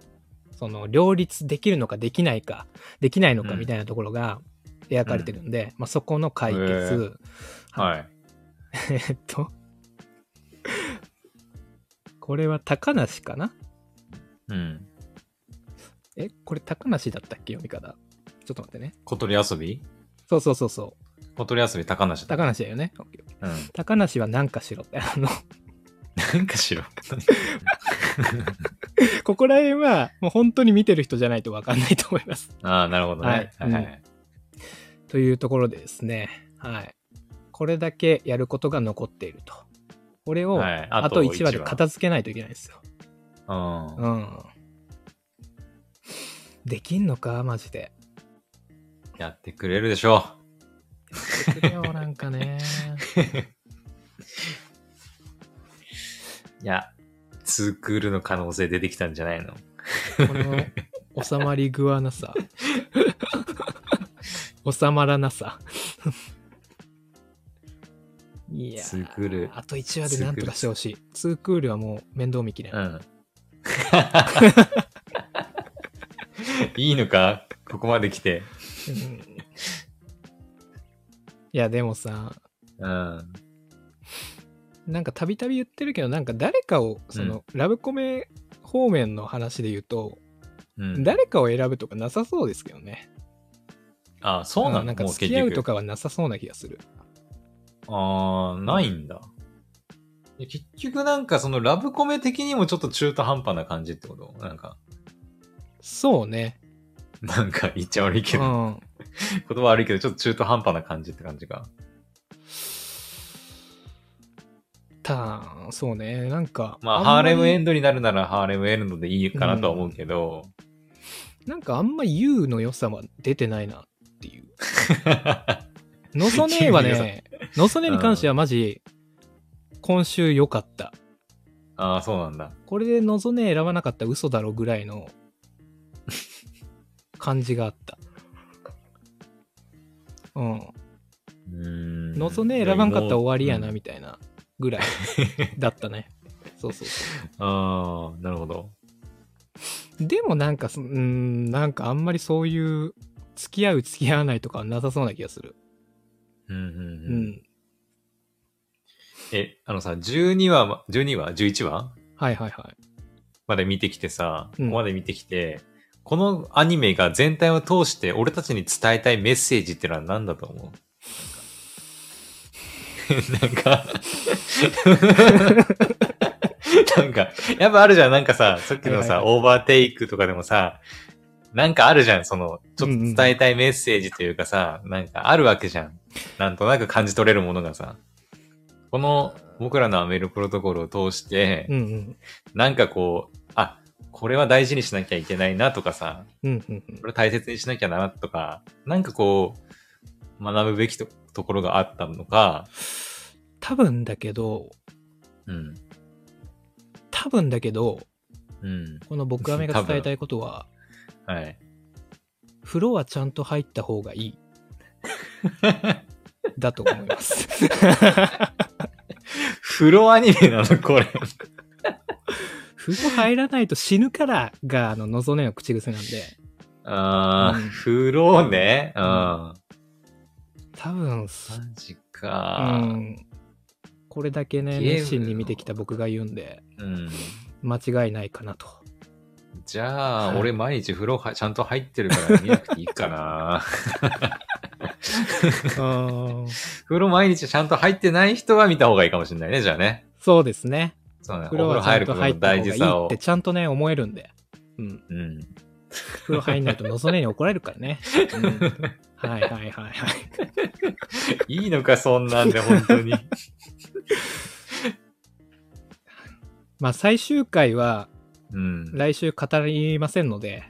その両立できるのかできないかできないのかうん。みたいなところが描かれてるんで、まあ、そこの解決、はい。えっと。これは高梨かな？うん。えこれ高梨だったっけ？読み方。ちょっと待ってね。小鳥遊び？そうそうそうそう小鳥遊び高梨だ。高梨だよねうん。高梨は何かしろってあのなんかしろ。ここら辺はもう本当に見てる人じゃないと分かんないと思いますああ、なるほどね。ははいいはい。というところでですね、はい。これだけやることが残っていると。これを、はいあと1話で片付けないといけないんですよ。うん。うん。できんのかマジで。やってくれるでしょやってくれよ、なんかね。う。いや、ツークールの可能性出てきたんじゃないの？この収まり具合なさ。収まらなさ。いやツークールあと1話でなんとかしてほしい。ツークールはもう面倒見きれん。うん。いいのか？ここまで来て。うんいや、でもさ、うん。なんかたびたび言ってるけど、なんか誰かを、その、ラブコメ方面の話で言うと、うん、誰かを選ぶとかなさそうですけどね。あ、そうなの？なんかもう付き合うと。かはなさそうな気がする。あー、ないんだ。いや結局なんかそのラブコメ的にもちょっと中途半端な感じってこと？なんか、そうね。なんか言っちゃ悪いけど、うん。言葉悪いけどちょっと中途半端な感じって感じか。たそうね。なんか、まあ、んまりハーレムエンドになるならハーレムエンドでいいかなとは思うけど、なんかあんま U の良さは出てないなっていう。のぞねえはね、のぞねえに関してはマジ、今週良かった。ああ、そうなんだ。これでのぞねえ選ばなかったら嘘だろぐらいの感じがあった。うん。うーん。のぞねえ選ばんかったら終わりやなうんみたいなぐらいだったね。そうそうそああ、なるほど。う。でもなんかそ、うーん、なんかあんまりそういう付き合う付き合わないとかはなさそうな気がする。ううんうんうん。ん。え、あのさ、12話、12話 ?11 話？はいはいはい。まで見てきてさ、うんここまで見てきて、このアニメが全体を通して俺たちに伝えたいメッセージってのは何だと思う？なんか、なんか、やっぱあるじゃん、なんかさ、さっきのさ、はいはいオーバーテイクとかでもさ、なんかあるじゃん、その、ちょっと伝えたいメッセージというかさ、なんかあるわけじゃん。なんとなく感じ取れるものがさ。この僕らのアメルプロトコルを通して、うんうん。なんかこう、あ、これは大事にしなきゃいけないなとかさ、うんうんうんこれ大切にしなきゃなとか、なんかこう、学ぶべきとところがあったのか、多分だけど、うん、多分だけど、うん、この僕アメが伝えたいことは、はい。風呂はちゃんと入った方がいい。だと思います。風呂アニメなの？これ。風呂入らないと死ぬからが、あの、のぞねの口癖なんで、あー、うん風呂ね。うん。マ多分、ジうか。ん、これだけね、熱心に見てきた僕が言うんで、うん。間違いないかなと。じゃあ、はい俺毎日風呂はちゃんと入ってるから見なくていいかな。うん 風呂毎日ちゃんと入ってない人は見た方がいいかもしれないね、じゃあね。そうですね。そうね。お風呂はちゃんと入った方がいいをって。ちゃんとね、思えるんで。うん。うん。風呂入んないとのぞねに怒られるからね。うんはいはいはいはい。いいのか、そんなんで、本当に。まあ最終回はうん。来週語りませんので、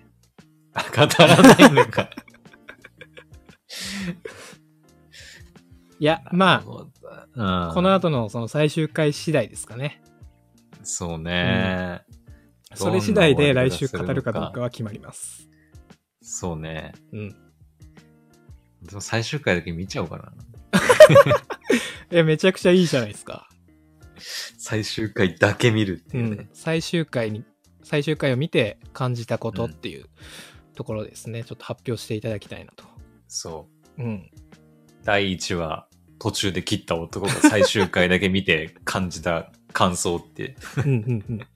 あ語らないのか。いや、まああ、この後のその最終回次第ですかね。そうね、それ次第で来週語るかどうかは決まります。そうね。うん。でも最終回だけ見ちゃおうかな。いや、めちゃくちゃいいじゃないですか。最終回だけ見るってういうねん。。最終回に、最終回を見て感じたことっていうところですね。ちょっと発表していただきたいなと。そう。うん。第1話、途中で切った男が最終回だけ見て感じた感想って。うんうんうん。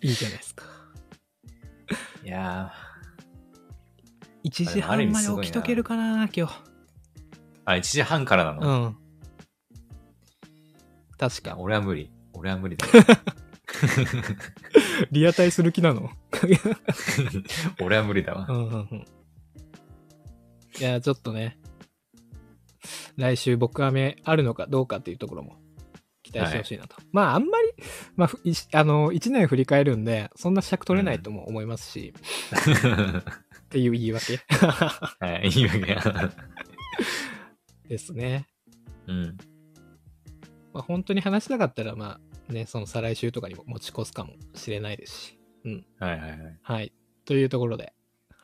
いいじゃないですか。いや1時半まで起きとけるかな、今日。ー。あ、1時半からなの、いうん。確や、か。俺は無理。俺は無理だ。リアタイする気なの？俺は無理だわう。んうんうん。いや、ちょっとね、来週僕雨あるのかどうかっていうところも期待してほしいなと。まあ、あんまり、まあ、あの、1年振り返るんで、そんな尺取れないとも思いますし、っていう言い訳 はい、いいわけや。ですね。うん。まあ、本当に話したかったら、まあ、ね、その再来週とかにも持ち越すかもしれないですし。うん。はいはいはい。はい。というところで、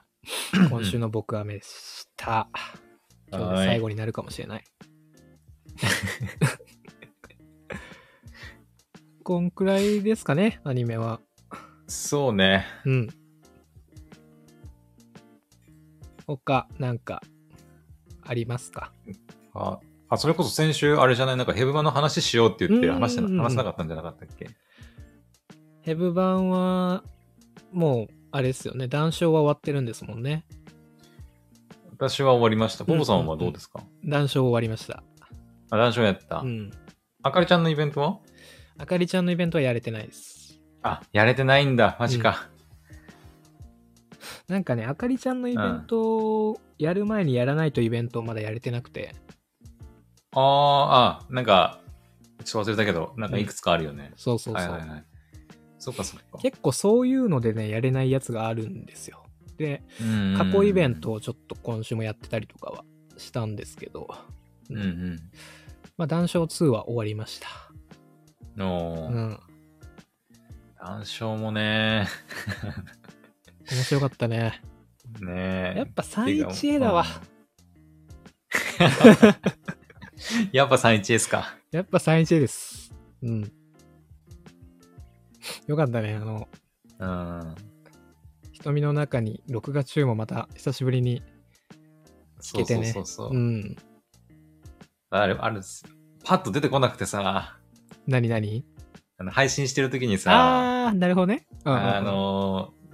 今週の僕雨でした。今日で最後になるかもしれない。こんくらいですかね、アニメは。そうね。うん。他、なんか、ありますか？あ、あそれこそ先週、あれじゃない、なんかヘブ版の話しようって言って話してな、話せなかったんじゃなかったっけ？ヘブ版は、もう、あれですよね。談笑は終わってるんですもんね。私は終わりました。ポポさんはどうですか、談笑終わりました。あ、談笑やった。うん。あかりちゃんのイベントは？あかりちゃんのイベントはやれてないです。あ、やれてないんだ。マジか。なんかね、あかりちゃんのイベントをやる前にやらないとイベントをまだやれてなくて、あーあ、なんか、ちょっと忘れたけど、なんかいくつかあるよね。そうそうそう。はいはいはい。そっかそっか。結構そういうのでね、やれないやつがあるんですよ。で、過去イベントをちょっと今週もやってたりとかはしたんですけど、うんうん。まあ、談笑2は終わりました。の、うん。談笑もね、面白かったね。ねやっぱ 31A だわ。やっぱ 31A ですか。やっぱ 31A です。うん。よかったね。あの、うん。瞳の中に録画中もまた久しぶりに聞けてね。そうそうそうそう。ん。あれ、あれです、パッと出てこなくてさ、何？何？あの配信してる時にさ、あー、なるほどね。うんうんうんあのー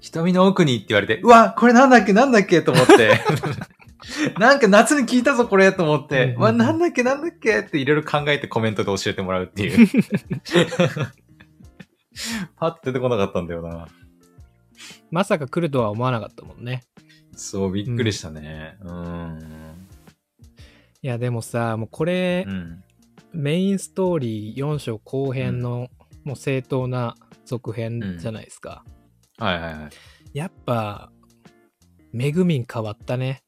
瞳の奥にって言われて、うわ、これなんだっけ？なんだっけ？と思って。なんか夏に聞いたぞこれと思って、うんうんうんうわ、なんだっけ？なんだっけ？っていろいろ考えてコメントで教えてもらうっていう。パッと出てこなかったんだよな。まさか来るとは思わなかったもんね。そう、びっくりしたね。うん。いや、でもさ、もうこれ、うん。メインストーリー4章後編の、もう正当な続編じゃないですか。はいはいはい。やっぱ、めぐみん変わったね。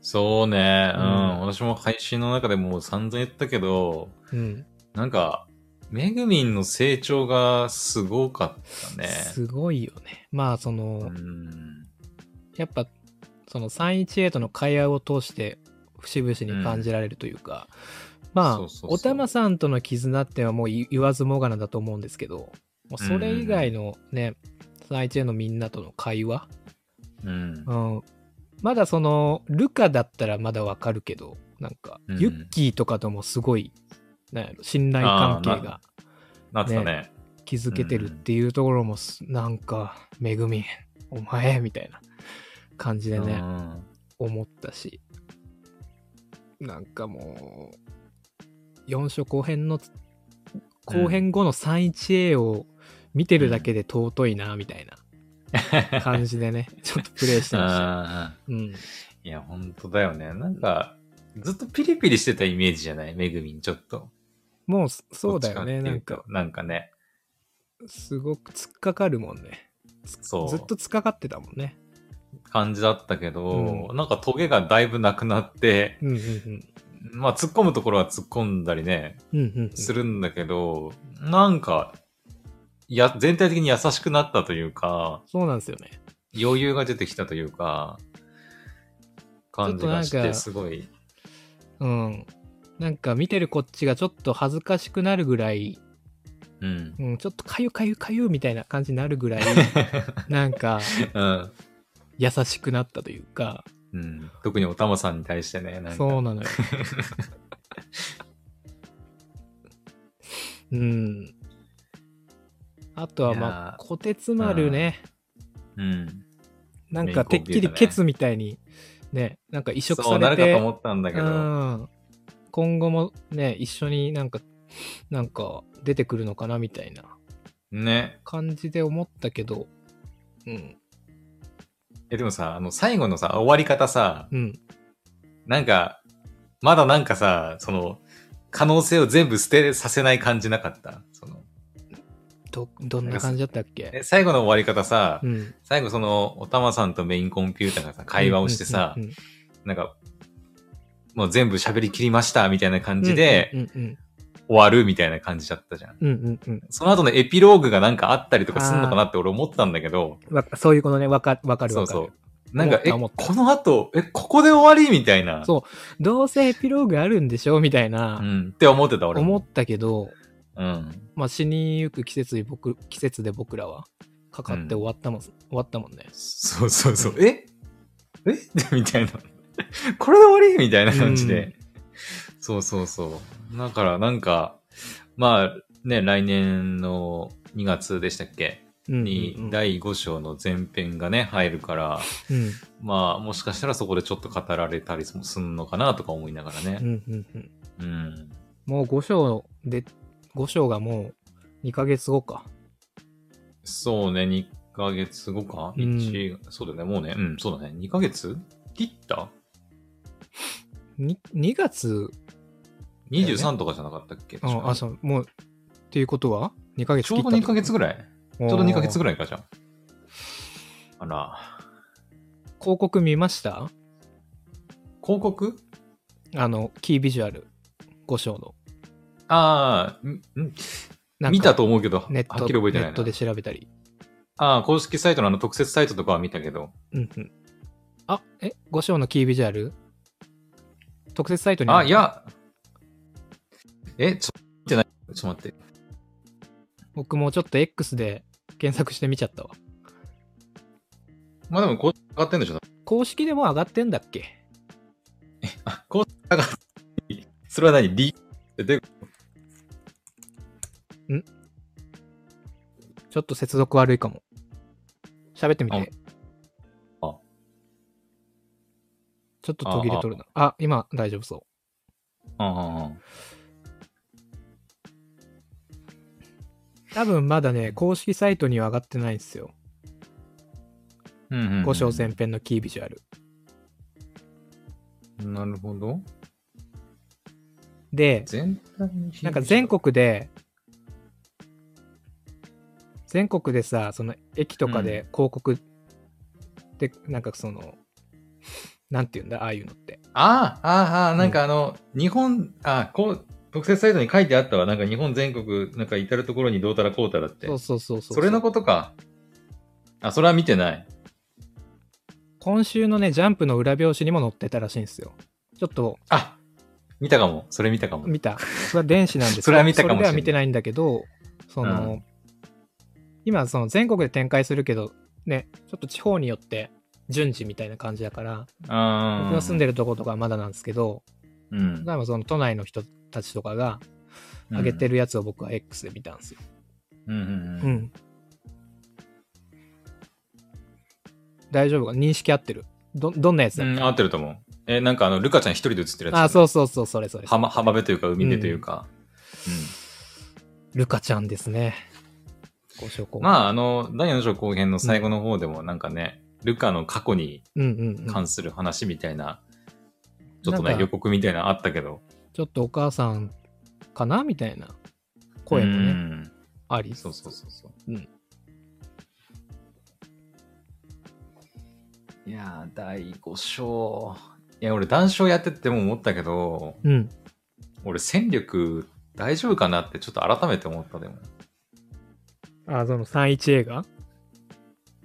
そうね。う。うんん私も配信の中でもう散々言ったけど、うん。なんか、めぐみんの成長がすごかったね。すごいよね。まあ、その、うん。やっぱ、その318との会話を通して、節々に感じられるというか、うそうそうおたまさんとの絆ってのはもう言言わずもがなだと思うんですけど、もうそれ以外のね、318のみんなとの会話、うん。うん、まだその、ルカだったらまだわかるけど、なんか、うん。ユッキーとかともすごい、なんやろ、信頼関係がなってたね。築けてるっていうところもす、なんか、めぐみ、お前、みたいな感じでね、うん。思ったし、なんかもう、4章後編の、後編後の 31A を見てるだけで尊いな、みたいな感じでね、ちょっとプレイしてました。あうん。ーいや、本当だよね。なんか、ずっとピリピリしてたイメージじゃない？めぐみん、ちょっと。もう、そうだよね。なんかなんかね。すごく突っかかるもんね。そう。ずっと突っかかってたもんね。感じだったけど、うなんかトゲがだいぶなくなって、うんうんまあ突っ込むところは突っ込んだりね、うん。うんうんうん。するんだけど、なんか、いや、全体的に優しくなったというか、そうなんですよね。余裕が出てきたというか、感じがして、すごい。うん。なんか見てるこっちがちょっと恥ずかしくなるぐらい、うん。うん、ちょっとかゆかゆかゆみたいな感じになるぐらい、なんかうん。優しくなったというか、うん。特におたまさんに対してね。そうなのよ。うん。あとはまあ、こてつ丸ね、うん。なんかてっきりケツみたいに、ね、なんか移植そうされて、なるかと思ったんだけうど、ん、今後もね、一緒になんか、なんか出てくるのかなみたいなね。感じで思ったけど、うん、え、でもさ、あの、最後のさ、終わり方さ、うん。なんか、まだなんかさ、その、可能性を全部捨てさせない感じなかった？その、ど、どんな感じだったっけ？え最後の終わり方さ、うん。最後その、おたまさんとメインコンピューターがさ、会話をしてさ、うんうんなんか、もう全部喋り切りました、みたいな感じで、うんうん終わるみたいな感じだったじゃん。うんうんうんその後のエピローグがなんかあったりとかするのかなって俺思ったんだけど、わそういうことね、わかわかるわかる。そうそう。なんか、え、この後、え、ここで終わりみたいな。そうどうせエピローグあるんでしょみたいな、うん。って思ってた俺も。思ったけど、うん。まあ、死にゆく季節に僕季節で僕らはかかって終わったもん、終わったもんね。そうそうそう。え？え？みたいな。これで終わり？みたいな感じで。そうそうそう。だからなんか、まあね、来年の2月でしたっけ？うんに第5章の前編がね、入るから、うん。まあもしかしたらそこでちょっと語られたりもすんのかなとか思いながらね。うんうんうん。うん。もう5章で、5章がもう2ヶ月後か。そうね、2ヶ月後か、うん。一そうだね、もうね、うん、そうだね、2ヶ月？切った？に 2, 月、?23 とかじゃなかったっけ、あ、あそう、もう、っていうことは ?2 ヶ月ちょうど2ヶ月ぐらいちょうど2ヶ月ぐらい。か、じゃあ。あら。広告見ました？広告？あの、キービジュアル、5章の。ああ、見たと思うけど、はっきネットり覚えてないなネット。で調べたり。ああ、公式サイトのあの特設サイトとかは見たけど。うんうん。あ、え、5章のキービジュアル？特設サイトにあ、る？いや。え、ちょ、っと待って。僕もちょっと X で検索してみちゃったわ。まあでも、こう、上がってんでしょ？公式でも上がってんだっけ？あ、こう、上がっそれは何？リえで、ちょっと接続悪いかも。喋ってみて。あ。あちょっと途切れとるな。あ今大丈夫そう。んう多分まだね、公式サイトには上がってないんですよ。うんうんうん五章前編のキービジュアル。なるほど。で、なんか全国で、全国でさ、その駅とかで広告で、なんかその、なんていうんだ、ああいうのって。ああ、ああ、なんかあの、日本、あこう、特設サイトに書いてあったわ。なんか日本全国、なんか至るところにどうたらこうたらって。そうそうそうそう。それのことか。あ、それは見てない。今週のね、ジャンプの裏表紙にも載ってたらしいんですよ。ちょっとあ見たかも。それ見たかも。見た。それは電子なんですけど それは見たかもしれないそれでは見てないんだけど、その、うん今、その全国で展開するけど、ね、ちょっと地方によって順次みたいな感じだから、あ僕が住んででるとことかはまだなんですけど、うん。例えばその都内の人たちとかが上げてるやつを僕は X で見たんですよ。うん。うんうんううん。ん。大丈夫か？認識合ってる？ど、どんなやつだ？っけ、うん、合ってると思う。え、なんかあの、ルカちゃん一人で映ってるやつ。。あ、そううそうそう、それそれ。浜、浜辺というか、海辺というか。ルカちゃんですね。ご紹介。うん。まあ、あの、第4章後編の最後の方でも、なんかね、ルカの過去にうんうんうん、関する話みたいな、ちょっとね、予告みたいなのあったけど。ちょっとお母さんかなみたいな声もうね、んあり。そうそうそうそう。うんいやー、第5章。いや、俺、談笑やってても思ったけど、うん。俺、戦力大丈夫かなってちょっと改めて思った、でも。あ、その31映画？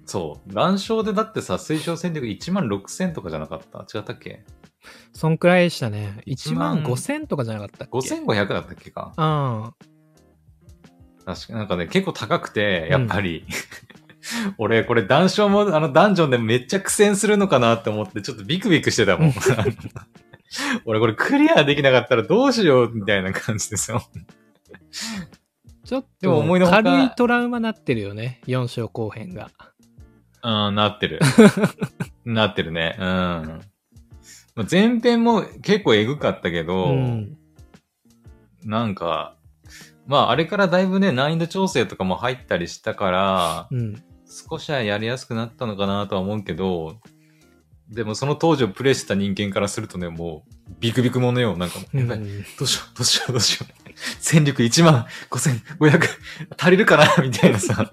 そう。談笑でだってさ、推奨戦力1万6000とかじゃなかった？違ったっけ？そんくらいでしたね。1 1万万5000とかじゃなかったっけ ?5500 だったっけかあ確かなんかね、結構高くて、やっぱり、俺、これ、談笑も、あの、ダンジョンでめっちゃ苦戦するのかなって思って、ちょっとビクビクしてたもん。俺、これクリアできなかったらどうしよう、みたいな感じですよ。ちょっでもと思いの軽いトラウマなってるよね。4章後編が。うん、なってる。なってるね。うん。まあ前編も結構エグかったけど、うん。なんか、まあ、あれからだいぶね、難易度調整とかも入ったりしたから、うん。少しはやりやすくなったのかなとは思うけど、でもその当時をプレイした人間からするとね、もう、ビクビクものよ。なんかもう、やばい、どうしよう、どうしよう、どうしよう。戦力1万5500足りるかな みたいなさ。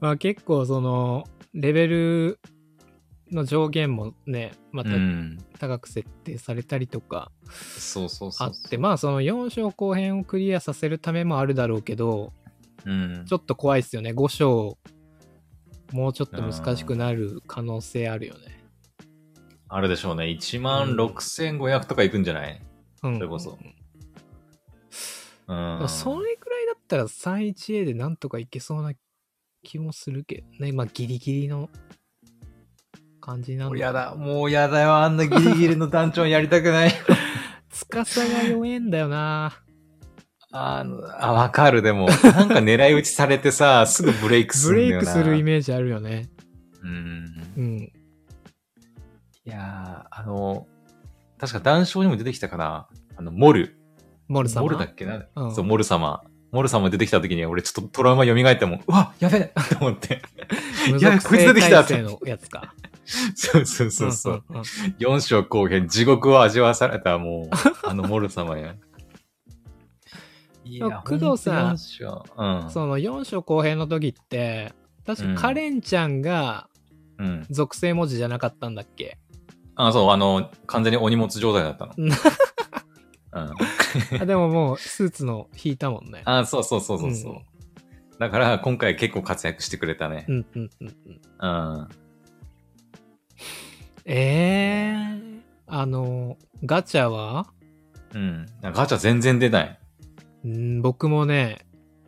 まあ結構その、レベルの上限もね、またうん。高く設定されたりとか。あって、まあその4章後編をクリアさせるためもあるだろうけど、うん。ちょっと怖いですよね。5章、もうちょっと難しくなる可能性あるよね。あるでしょうね。1万6500とかいくんじゃない？うん。それこそうんうん。それくらいだったら 31A でなんとかいけそうな気もするけどね。まあギリギリの感じなんだ。やだ、もうやだよ。あんなギリギリの団長やりたくない。司が弱えんだよな。あの、あ、わかる。でも、なんか狙い撃ちされてさ、すぐブレイクするんだよな。クするイメージあるよね。うん。うん。いやー、あの、確か談笑にも出てきたかな。あの、モル。モル様？モルだっけな、うんそう、モル様。モル様出てきた時に俺ちょっとトラウマ蘇ってもん、うわ、やべえと思って。無いや属こいつ出てきた性体制のやつか。そうそうそうそう。んんん4章後編、地獄を味わわされたもう、あのモル様や。いや工藤さんうん。その4章後編の時って、確かカレンちゃんがうん。属性文字じゃなかったんだっけ、あ、そう、あの、完全にお荷物状態だったの。う んうん。あでももうスーツの引いたもんね。あ、そうそうそうそうそう。うんだから、今回結構活躍してくれたねう。んうんうんうん。うん。えー、あの、ガチャは？うん。ガチャ全然出ない。ん僕もね、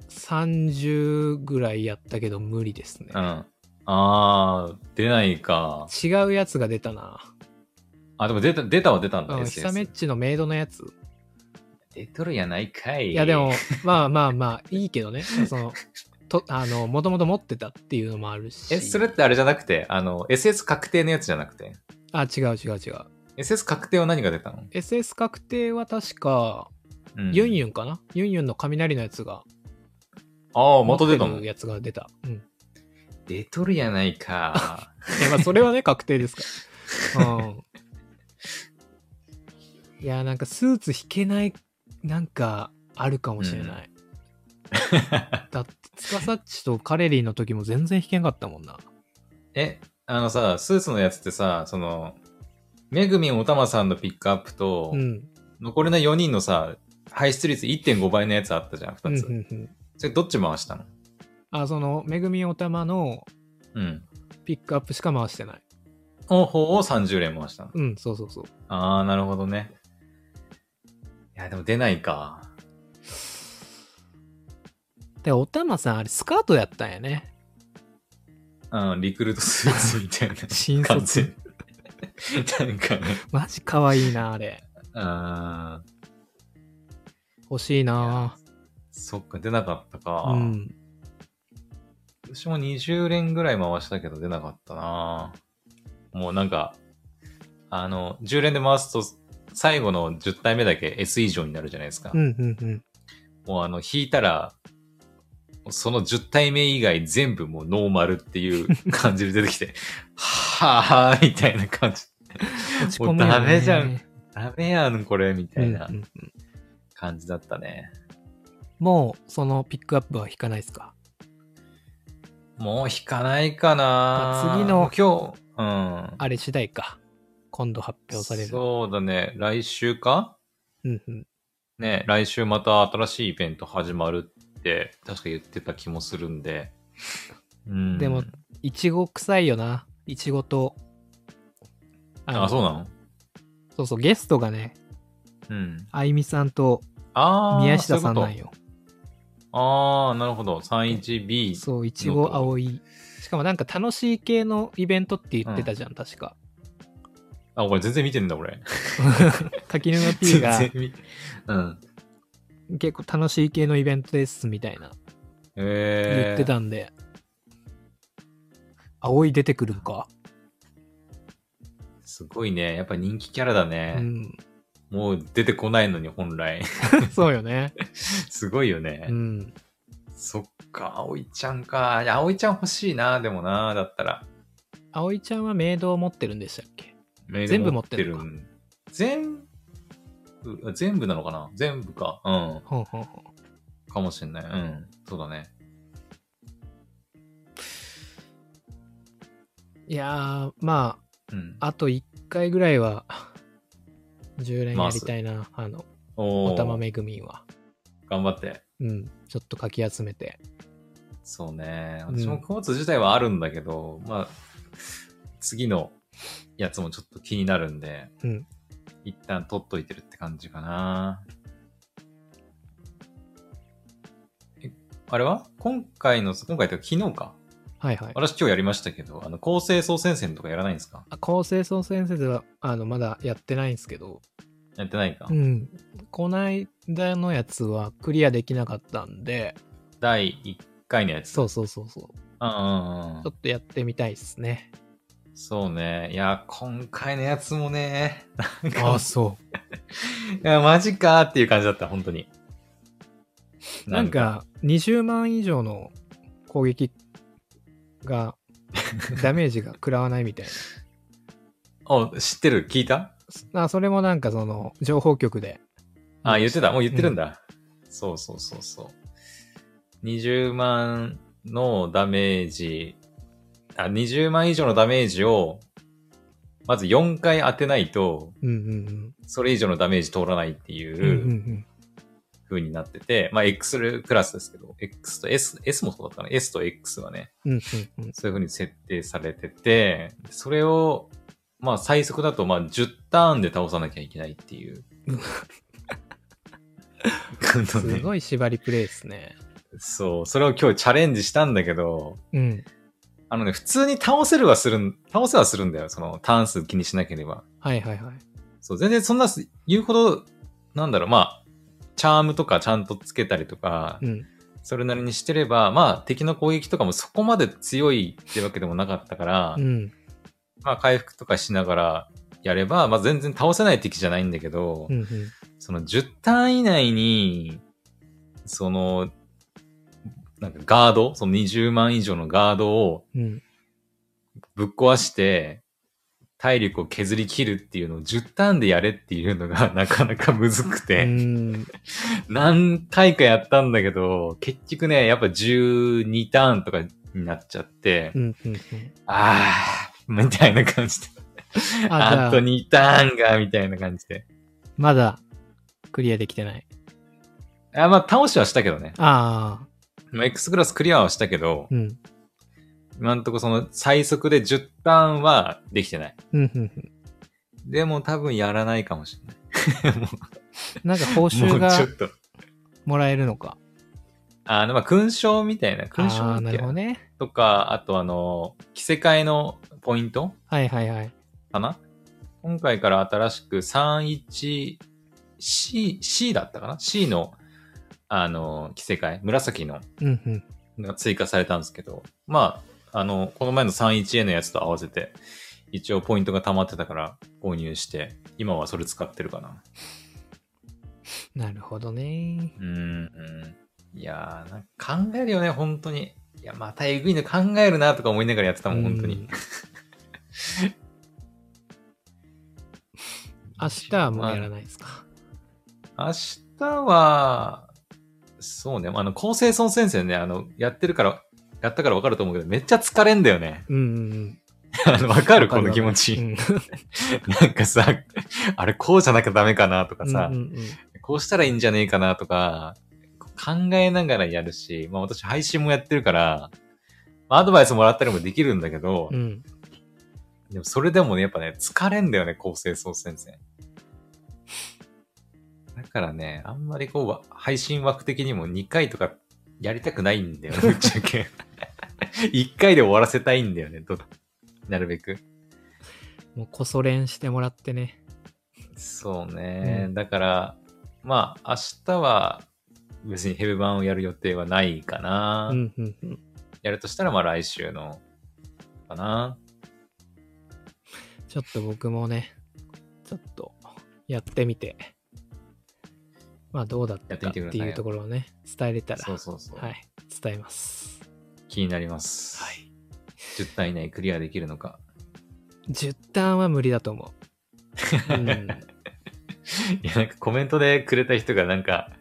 30ぐらいやったけど無理ですねう。ん。あー、出ないか。違うやつが出たな。あ、でも出た、出たは出たんだ、うん、ヒサメッチのメイドのやつ。出とるやないかい。いやでも、まあまあまあ、いいけどね。その、と、あの、もともと持ってたっていうのもあるし。え、それってあれじゃなくて、あの、SS 確定のやつじゃなくて、あ、違う違う違う。SS 確定は何が出たの？SS 確定は確か、うんユンユンかな？ユンユンの雷のやつが。ああ、また出たの？やつが出た。うん。い出とるやないか。や、まあ、それはね、確定ですから。うん。いや、なんかスーツ引けない、なんか、あるかもしれない。だって、つかさっちとカレリーの時も全然引けんかったもんな。え、あのさ、スーツのやつってさ、その、めぐみんおたまさんのピックアップと、うん。残りの4人のさ、排出率1.5倍のやつあったじゃん、うん2つ。うんうん。それどっち回したの？あ、その、めぐみおたまのうん。ピックアップしか回してない。の方を30連回したの？うん、そうそうそう。あー、なるほどね。いや、でも出ないか。で、おたまさん、あれ、スカートやったんやね。うん、リクルートスーツみたいな 新卒。。なんかね。マジ可愛いな、あれ。あー欲しいな。そっか、出なかったか。うん。私も20連ぐらい回したけど出なかったなもうなんか、あの、10連で回すと、最後の10体目だけ S 以上になるじゃないですか。うんうんうん。もうあの、引いたら、その10体目以外全部もうノーマルっていう 感じで出てきて、はぁーみたいな感じ。もうダメじゃん。ダメやん、これ、みたいな感じだったね。もう、そのピックアップは引かないですか？もう引かないかな、まあ次の今日、うん。あれ次第か。今度発表される。そうだね。来週か？うんうん。ね、来週また新しいイベント始まるって、確か言ってた気もするんで。うん。でも、いちご臭いよな。いちごと。のあ、そうなの？そうそう、ゲストがね、うん。あいみさんとああ。宮下さんなんよ。よ。ああ、なるほど。31B。そう、いちご青い。しかもなんか楽しい系のイベントって言ってたじゃん、確か。あ、これ全然見てんだ、俺。柿沼 P が全然見うん。結構楽しい系のイベントですみたいなえー、言ってたんで、葵出てくるんか、すごいね。やっぱ人気キャラだね。うん、もう出てこないのに、本来。そうよね。すごいよね。うん。そっか、葵ちゃんか。いや、葵ちゃん欲しいな、でもな、だったら。葵ちゃんはメイドを持ってるんでしたっけ？全部持ってる全部、全部なのかな？全部か。うん。ほんほんほん。かもしんない。うん。そうだね。いやー、まうん。あ、あと1回ぐらいは、10連やりたいな。あの、おたまめぐみんは。頑張って。うん。ちょっとかき集めて。そうね。うん私もコーツ自体はあるんだけど、まあ、次のやつもちょっと気になるんで、うん。一旦取っといてるって感じかな。えあれは？今回の、今回って昨日か。はいはい。私今日やりましたけど、あの、構成総戦線とかやらないんですか？あ構成総先生では、あの、まだやってないんですけど、やってないか。うん。こないだのやつはクリアできなかったんで、第1回のやつ。。そううそうそうそう。うんうんうんちょ。っとやってみたいですね。そうね。いや、今回のやつもね、なんか、いそう。や、マジかーっていう感じだった、本当に。なん、か、20万以上の攻撃が、ダメージが食らわないみたい お、知ってる？聞いた？な。あ、それもなんかその、情報局で。あ、言ってた？もう言ってるんだ。そうそうそうそう。20万のダメージ、あ、20万以上のダメージを、まず4回当てないと、うんうんそれ以上のダメージ通らないっていう風になってて、まあ X クラスですけど、X と S、S もそうだったかな ?S と X はね、うんうんうん。そういう風に設定されてて、それを、まあ最速だとまあ10ターンで倒さなきゃいけないっていう。すごい縛りプレイですね。そう、それを今日チャレンジしたんだけど、うん。あのね、普通に倒せるはするん、倒せはするんだよ。そのターン数気にしなければ。はいはいはい。そう、全然そんなす言うほど、なんだろう、まあ、チャームとかちゃんとつけたりとか、うん。それなりにしてれば、まあ、敵の攻撃とかもそこまで強いってわけでもなかったから、うん。まあ、回復とかしながらやれば、まあ、全然倒せない敵じゃないんだけど、うんうん。その10ターン以内に、その、なんかガード、その20万以上のガードをうん。ぶっ壊して、体力を削り切るっていうのを10ターンでやれっていうのが なかなかむずくうて、ん。何回かやったんだけど、結局ね、やっぱ12ターンとかになっちゃって、うん。うん。あー、みたいな感じで。ああと、2ターンが、みたいな感じで。まだクリアできてない。あまあ、倒しはしたけどね。ああ。まあ、X クラスクリアはしたけど、うん。今んとこその最速で10ターンはできてない。うん。うん。うんでも多分やらないかもしれない。も なんか報う酬がっと。もらえるのか。あの、まあ、勲章みたいな、勲章なるほどね。とか、あとあの、着せ替えのポイントはいはいはい。かな？今回から新しく 31C、C だったかな ?C の、あの、着せ替え、紫のうんうん。が追加されたんですけど、まあ、あの、この前の 31A のやつと合わせて、一応ポイントが溜まってたから購入して、今はそれ使ってるかな。なるほどね。うーん。うんいやー、なんか考えるよね、本当に。いや、またえぐいの考えるなとか思いながらやってたもん、本当にうん。。明日はもうやらないですか？明日は、そうね、あの、構成孫先生ね、あの、やってるから、やったからわかると思うけど、めっちゃ疲れんだよね。うんうん あの、わかうん。るこの気持ち。うん なんかさ、あれこうじゃなきゃダメかなとかさ、うんうんうんこうしたらいいんじゃねえかなとか、考えながらやるし、まあ私配信もやってるから、まあアドバイスもらったりもできるんだけど、うん。でもそれでもね、やっぱね、疲れんだよね、構成総先生。だからね、あんまりこうわ、配信枠的にも2回とかやりたくないんだよね、ぶっちゃけ。1回で終わらせたいんだよね、どなるべく。もうこそ練してもらってね。そうね、うんだから、まあ、明日は別にヘブ版をやる予定はないかな。うんうんうん。やるとしたら、まあ来週の、かな。ちょっと僕もね、ちょっとやってみて、まあどうだったかっていいうところをね、伝えれたら、そうそうそう。はい、伝えます。気になります。はい。10単以内クリアできるのか。10ターンは無理だと思う。うん。いや、なんかコメントでくれた人がなんか、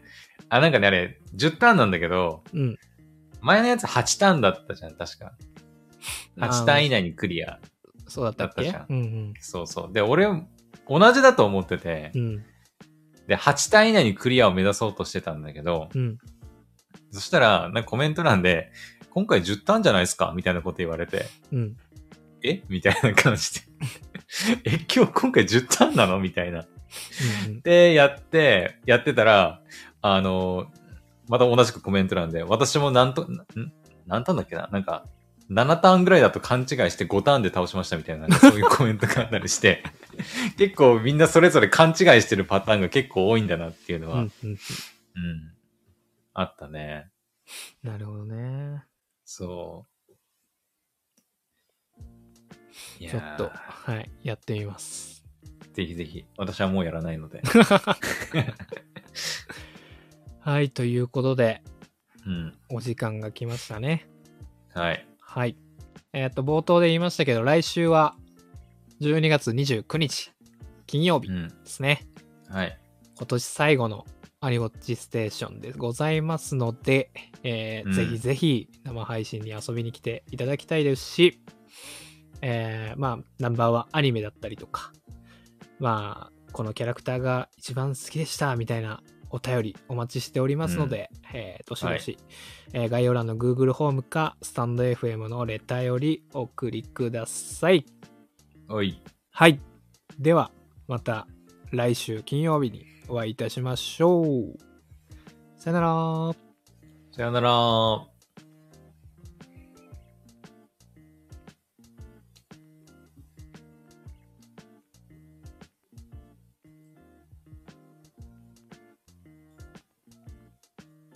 あ、なんかね、あれ、10ターンなんだけど、うん。前のやつ8ターンだったじゃん、確か。8ターン以内にクリア。そうだったっけ？だったじゃんうんそうそう。で、俺、同じだと思っててうん。う、ん。で、8ターン以内にクリアを目指そうとしてたんだけど、うん。そしたら、なんかコメント欄で、今回10ターンじゃないですか？みたいなこと言われて、うん。え？みたいな感じで。え、今日今回10ターンなの？みたいな。うんで、やって、やってたら、あの、また同じくコメント欄で、私もなんと、ん？何ターンだっけな？なんか、7ターンぐらいだと勘違いして5ターンで倒しましたみたいな、そういうコメントがあったりして、結構みんなそれぞれ勘違いしてるパターンが結構多いんだなっていうのは、うんうんうん。あったね。なるほどね。そう。ちょっと、はい、やってみます。ぜひぜひ。私はもうやらないので。はい、ということで、うん。お時間が来ましたね。はい。はい。えっ、と、冒頭で言いましたけど、来週は12月29日、金曜日でうん。すね。はい。今年最後のアニウォッチステーションでございますので、えーうんぜひぜひ生配信に遊びに来ていただきたいですし、えーまあ、ナンバーはアニメだったりとか、まあ、このキャラクターが一番好きでしたみたいなお便りお待ちしておりますので、えーどしどし、えー概要欄の Google ホームかスタンド FM のレターよりお送りください。おい。はい。では、また来週金曜日にお会いいたしましょう。さよなら。さよなら。